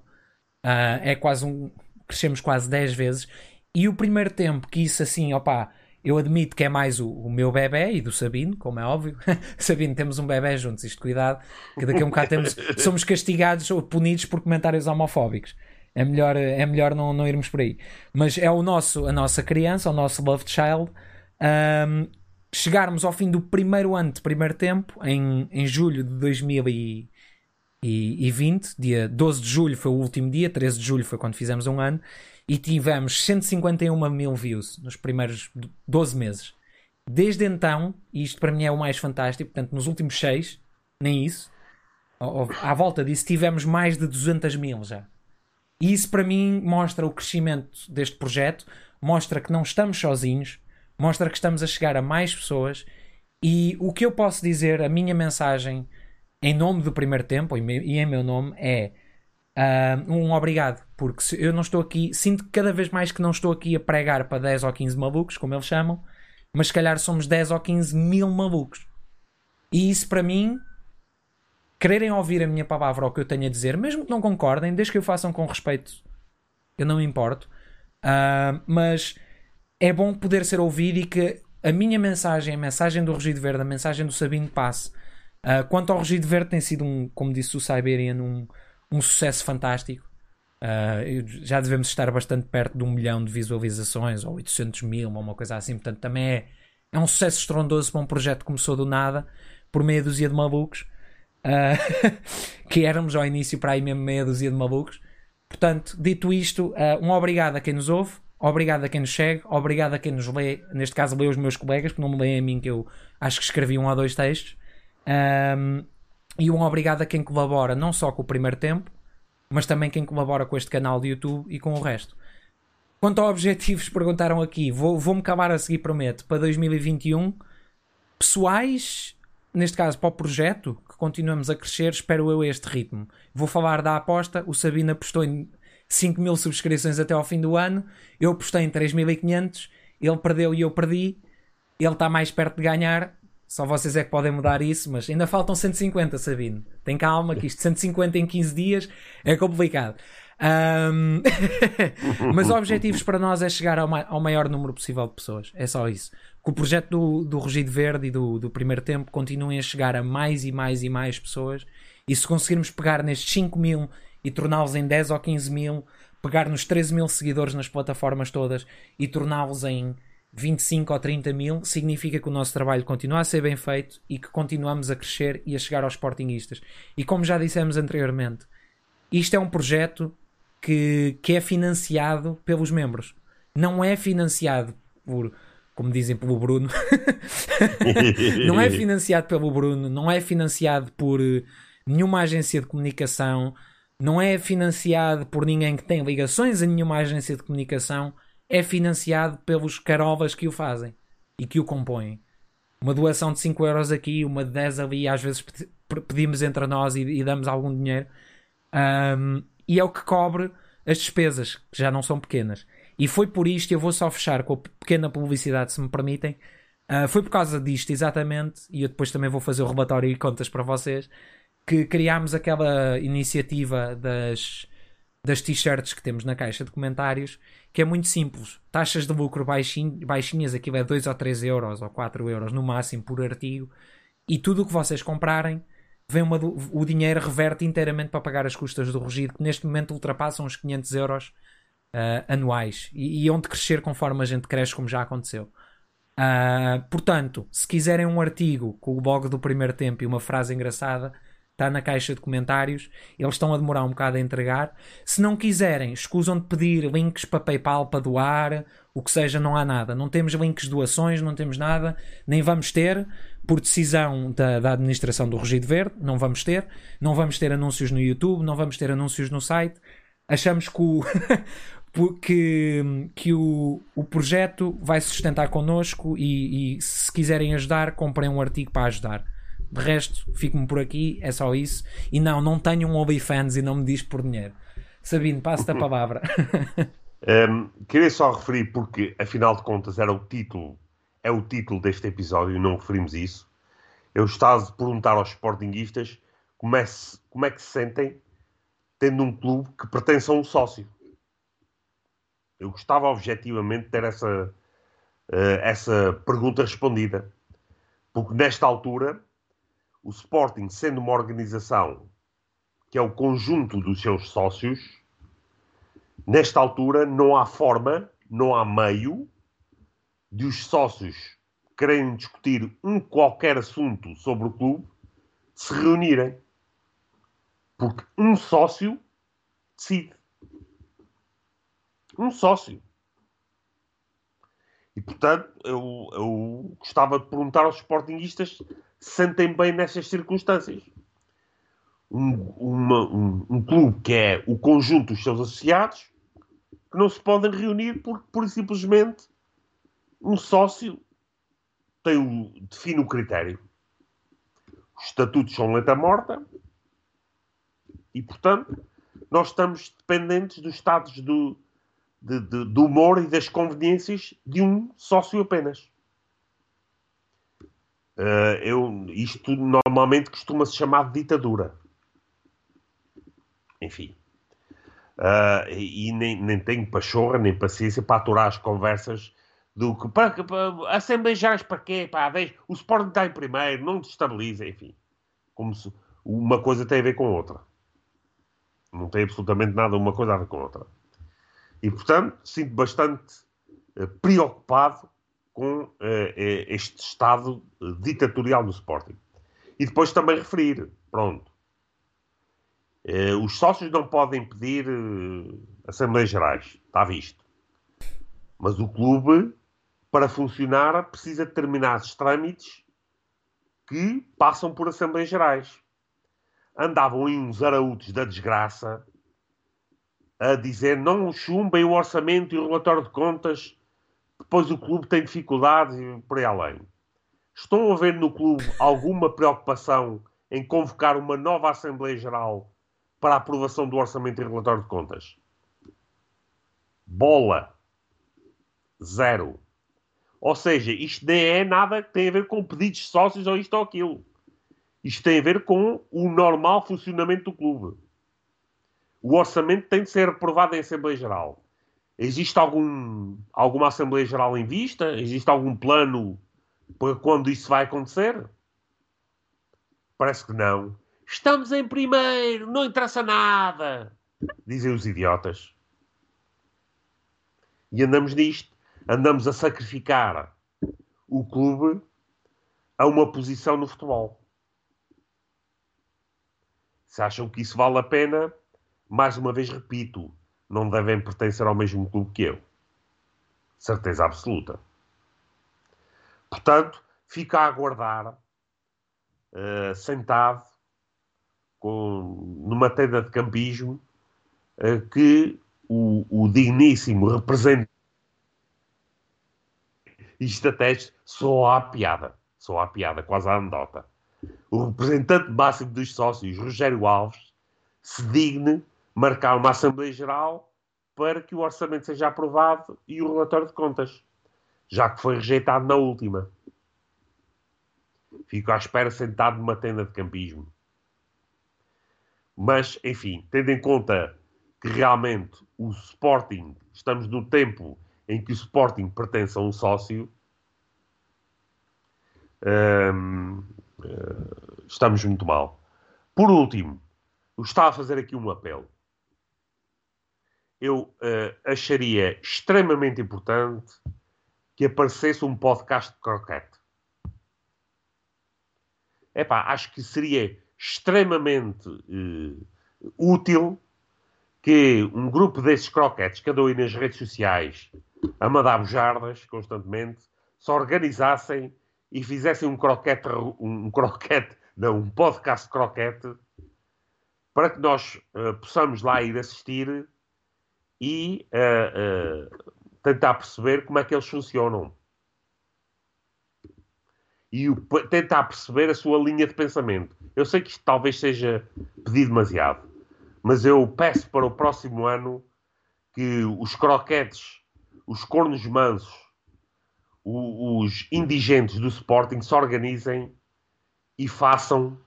Uh, é quase um. Crescemos quase 10 vezes. E o primeiro tempo que isso assim, opá, eu admito que é mais o, o meu bebê e do Sabino, como é óbvio. Sabino, temos um bebê juntos, isto cuidado, que daqui a um bocado temos, somos castigados ou punidos por comentários homofóbicos. É melhor, é melhor não, não irmos por aí. Mas é o nosso, a nossa criança, o nosso loved child. Um, chegarmos ao fim do primeiro ano de primeiro tempo, em, em julho de 2020, dia 12 de julho foi o último dia, 13 de julho foi quando fizemos um ano, e tivemos 151 mil views nos primeiros 12 meses. Desde então, e isto para mim é o mais fantástico, portanto, nos últimos 6, nem isso, à volta disso, tivemos mais de 200 mil já. E isso para mim mostra o crescimento deste projeto, mostra que não estamos sozinhos, mostra que estamos a chegar a mais pessoas. E o que eu posso dizer, a minha mensagem em nome do primeiro tempo e em meu nome é uh, um obrigado, porque eu não estou aqui, sinto cada vez mais que não estou aqui a pregar para 10 ou 15 malucos, como eles chamam, mas se calhar somos 10 ou 15 mil malucos. E isso para mim, quererem ouvir a minha palavra ou o que eu tenho a dizer, mesmo que não concordem, desde que o façam com respeito, eu não me importo. Uh, mas é bom poder ser ouvido e que a minha mensagem, a mensagem do Regido Verde, a mensagem do Sabino passe. Uh, quanto ao Regido Verde, tem sido, um, como disse o Siberian, um, um sucesso fantástico. Uh, já devemos estar bastante perto de um milhão de visualizações, ou 800 mil, ou uma coisa assim. Portanto, também é, é um sucesso estrondoso para um projeto que começou do nada, por meia dúzia de malucos, uh, que éramos ao início para aí mesmo meia dúzia de malucos. Portanto, dito isto, uh, um obrigado a quem nos ouve, obrigado a quem nos segue, obrigado a quem nos lê, neste caso lê os meus colegas, porque não me leem a mim, que eu acho que escrevi um ou dois textos. Um, e um obrigado a quem colabora não só com o primeiro tempo, mas também quem colabora com este canal de YouTube e com o resto. Quanto a objetivos, perguntaram aqui, vou-me vou acabar a seguir, prometo, para 2021, pessoais, neste caso para o projeto, que continuamos a crescer, espero eu este ritmo. Vou falar da aposta, o Sabino apostou em 5 mil subscrições até ao fim do ano, eu apostei em 3.500, ele perdeu e eu perdi, ele está mais perto de ganhar, só vocês é que podem mudar isso, mas ainda faltam 150, Sabino. Tem calma, que isto 150 em 15 dias é complicado. Um... mas objetivos para nós é chegar ao, ma ao, maior número possível de pessoas. É só isso. Que o projeto do, do Rugido Verde e do, do primeiro tempo continuem a chegar a mais e mais e mais pessoas. E se conseguirmos pegar nestes 5 mil e torná-los em 10 ou 15 mil, pegar nos 13 mil seguidores nas plataformas todas e torná-los em 25 ou 30 mil, significa que o nosso trabalho continua a ser bem feito e que continuamos a crescer e a chegar aos sportinguistas. E como já dissemos anteriormente, isto é um projeto que, que é financiado pelos membros. Não é financiado por, como dizem, pelo Bruno. não é financiado pelo Bruno, não é financiado por eh, nenhuma agência de comunicação, não é financiado por ninguém que tem ligações a nenhuma agência de comunicação é financiado pelos carovas que o fazem e que o compõem. Uma doação de 5 euros aqui, uma de 10 ali, às vezes pedimos entre nós e, e damos algum dinheiro. Um, e é o que cobre as despesas, que já não são pequenas. E foi por isto, eu vou só fechar com a pequena publicidade, se me permitem. Uh, foi por causa disto, exatamente, e eu depois também vou fazer o relatório e contas para vocês, que criámos aquela iniciativa das, das t-shirts que temos na caixa de comentários, que é muito simples. Taxas de lucro baixinho, baixinhas, aquilo é 2 ou 3 euros ou 4 euros no máximo por artigo, e tudo o que vocês comprarem, vem uma, o dinheiro reverte inteiramente para pagar as custas do rugido, que neste momento ultrapassam os 500 euros uh, anuais, e, e onde crescer conforme a gente cresce, como já aconteceu. Uh, portanto, se quiserem um artigo com o blog do primeiro tempo e uma frase engraçada, está na caixa de comentários. Eles estão a demorar um bocado a entregar. Se não quiserem, escusam de pedir links para PayPal para doar, o que seja, não há nada. Não temos links de doações, não temos nada, nem vamos ter, por decisão da, da administração do Regido Verde, não vamos ter. Não vamos ter anúncios no YouTube, não vamos ter anúncios no site. Achamos que o. que, que o, o projeto vai se sustentar connosco e, e se quiserem ajudar, comprem um artigo para ajudar. De resto, fico-me por aqui, é só isso. E não, não tenho um OnlyFans e não me diz por dinheiro. Sabino, passo-te a palavra. um, queria só referir, porque afinal de contas era o título, é o título deste episódio, não referimos isso. Eu estava a perguntar aos sportinguistas como é, como é que se sentem tendo um clube que pertence a um sócio. Eu gostava objetivamente de ter essa, uh, essa pergunta respondida. Porque nesta altura o Sporting, sendo uma organização que é o conjunto dos seus sócios, nesta altura não há forma, não há meio de os sócios querem discutir um qualquer assunto sobre o clube se reunirem. Porque um sócio decide. Um sócio. E portanto, eu, eu gostava de perguntar aos sportinguistas sentem bem nessas circunstâncias. Um, uma, um, um, clube que é o conjunto dos seus associados que não se podem reunir porque, por simplesmente, Um sócio tem o, define o critério. Os estatutos são letra morta e, portanto, nós estamos dependentes dos estados do, de, de, do humor e das conveniências de um sócio apenas. Uh, eu, isto normalmente costuma-se chamar de ditadura. Enfim. Uh, e nem, nem tenho pachorra nem paciência para aturar as conversas do que para, para Assembleias Gerais para quê? Pá, deixa, o Sporting está em primeiro, não destabiliza, enfim. Como se uma coisa tem a ver com outra. Não tem absolutamente nada uma coisa a ver com outra. E portanto, sinto bastante uh, preocupado com uh, este estado ditatorial do Sporting. E depois também referir, pronto, os sócios não podem pedir Assembleias Gerais, está visto. Mas o clube, para funcionar, precisa de determinados trâmites que passam por Assembleias Gerais. Andavam em uns araútos da desgraça a dizer não chumbem o orçamento e o relatório de contas, depois o clube tem dificuldades e por aí além. Estão a ver no clube alguma preocupação em convocar uma nova Assembleia Geral para a aprovação do orçamento e relatório de contas? Bola. Zero. Ou seja, isto nem é nada que tem a ver com pedidos de sócios ou isto ou aquilo. Isto tem a ver com o normal funcionamento do clube. O orçamento tem de ser aprovado em Assembleia Geral. Existe algum, alguma Assembleia Geral em vista? Existe algum plano para quando isso vai acontecer? Parece que não. Estamos em primeiro, não interessa nada. Dizem os idiotas. E andamos nisto. Andamos a sacrificar o clube a uma posição no futebol. Se acham que isso vale a pena, mais uma vez repito, não devem pertencer ao mesmo clube que eu. Certeza absoluta. Portanto, fica a aguardar, uh, sentado, com, numa tenda de campismo uh, que o, o, digníssimo representante até só há piada só há piada, quase a anedota o representante máximo dos sócios Rogério Alves se digne marcar uma Assembleia Geral para que o orçamento seja aprovado e o relatório de contas já que foi rejeitado na última fico à espera sentado numa tenda de campismo mas, enfim, tendo em conta que realmente o Sporting, estamos no tempo em que o Sporting pertence a um sócio, hum, estamos muito mal. Por último, gostava de fazer aqui um apelo. Eu uh, acharia extremamente importante que aparecesse um podcast de croquete. Epá, acho que seria extremamente uh, útil que um grupo desses croquetes que andam aí nas redes sociais a mandar bujardas constantemente se organizassem e fizessem um croquete, um croquete, não, um podcast croquete para que nós uh, possamos lá ir assistir e uh, uh, tentar perceber como é que eles funcionam e o, tentar perceber a sua linha de pensamento. Eu sei que isto talvez seja pedir demasiado, mas eu peço para o próximo ano que os croquetes, os cornos mansos, os indigentes do Sporting se organizem e façam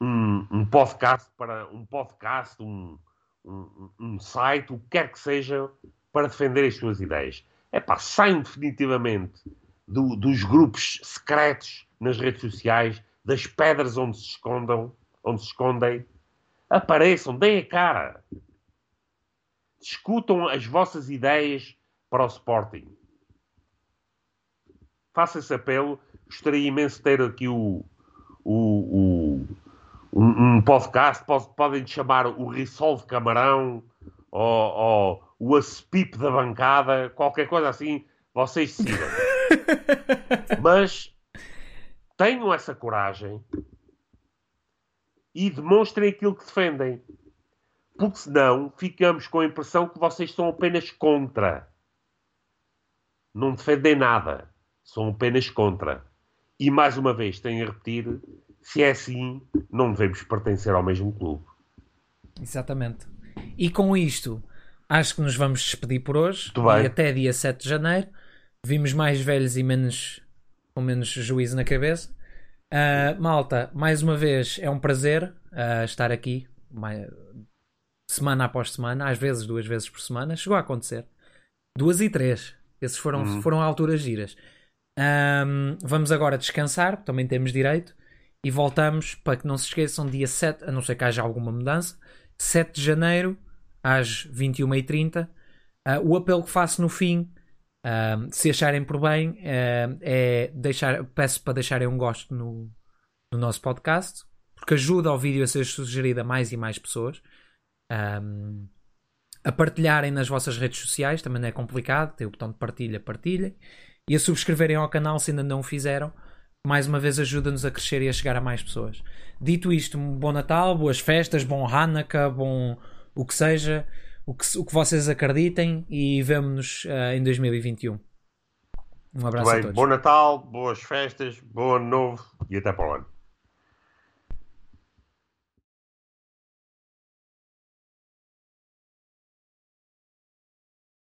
um, um podcast para um podcast, um, um, um, site, o que quer que seja, para defender as suas ideias. É pá, saiam definitivamente do, dos grupos secretos nas redes sociais, das pedras onde se escondam, onde se escondem, apareçam, deem a cara. Discutam as vossas ideias para o Sporting. Faça esse apelo. Gostaria imenso de ter aqui o, o, o um, um, podcast. Podem chamar o Resolve Camarão ou, ou o Aspip da Bancada, qualquer coisa assim. Vocês decidam. Mas tenham essa coragem e demonstrem aquilo que defendem. Porque senão ficamos com a impressão que vocês são apenas contra. não defendem nada, são apenas contra. E mais uma vez, tenho a repetir: se é assim, não devemos pertencer ao mesmo clube. Exatamente. E com isto, acho que nos vamos despedir por hoje. E até dia 7 de janeiro. Vimos mais velhos e menos com menos juízo na cabeça. Uh, malta, mais uma vez é um prazer uh, estar aqui mais- semana após semana, às vezes duas vezes por semana. Chegou a acontecer. Duas e três. Esses foram, Uhum. foram alturas giras. Um, vamos agora descansar, também temos direito. E voltamos para que não se esqueçam, dia 7, a não ser que haja alguma mudança, 7 de janeiro, às 21h30. Ah, o apelo que faço no fim, ah, se acharem por bem, ah, é deixar, peço para deixarem um gosto no, no nosso podcast, porque ajuda ao vídeo a ser sugerido a mais e mais pessoas. Ahm, a partilharem nas vossas redes sociais, também não é complicado, tem o botão de partilha, partilhem. E a subscreverem ao canal se ainda não o fizeram. Mais uma vez ajuda-nos a crescer e a chegar a mais pessoas. Dito isto, um bom Natal, boas festas, bom Hanukkah, bom o que seja, o que, o que vocês acreditem e vemo-nos eh, em 2021. Um abraço Muito a bem, todos. bom Natal, boas festas, bom ano novo e até para o ano.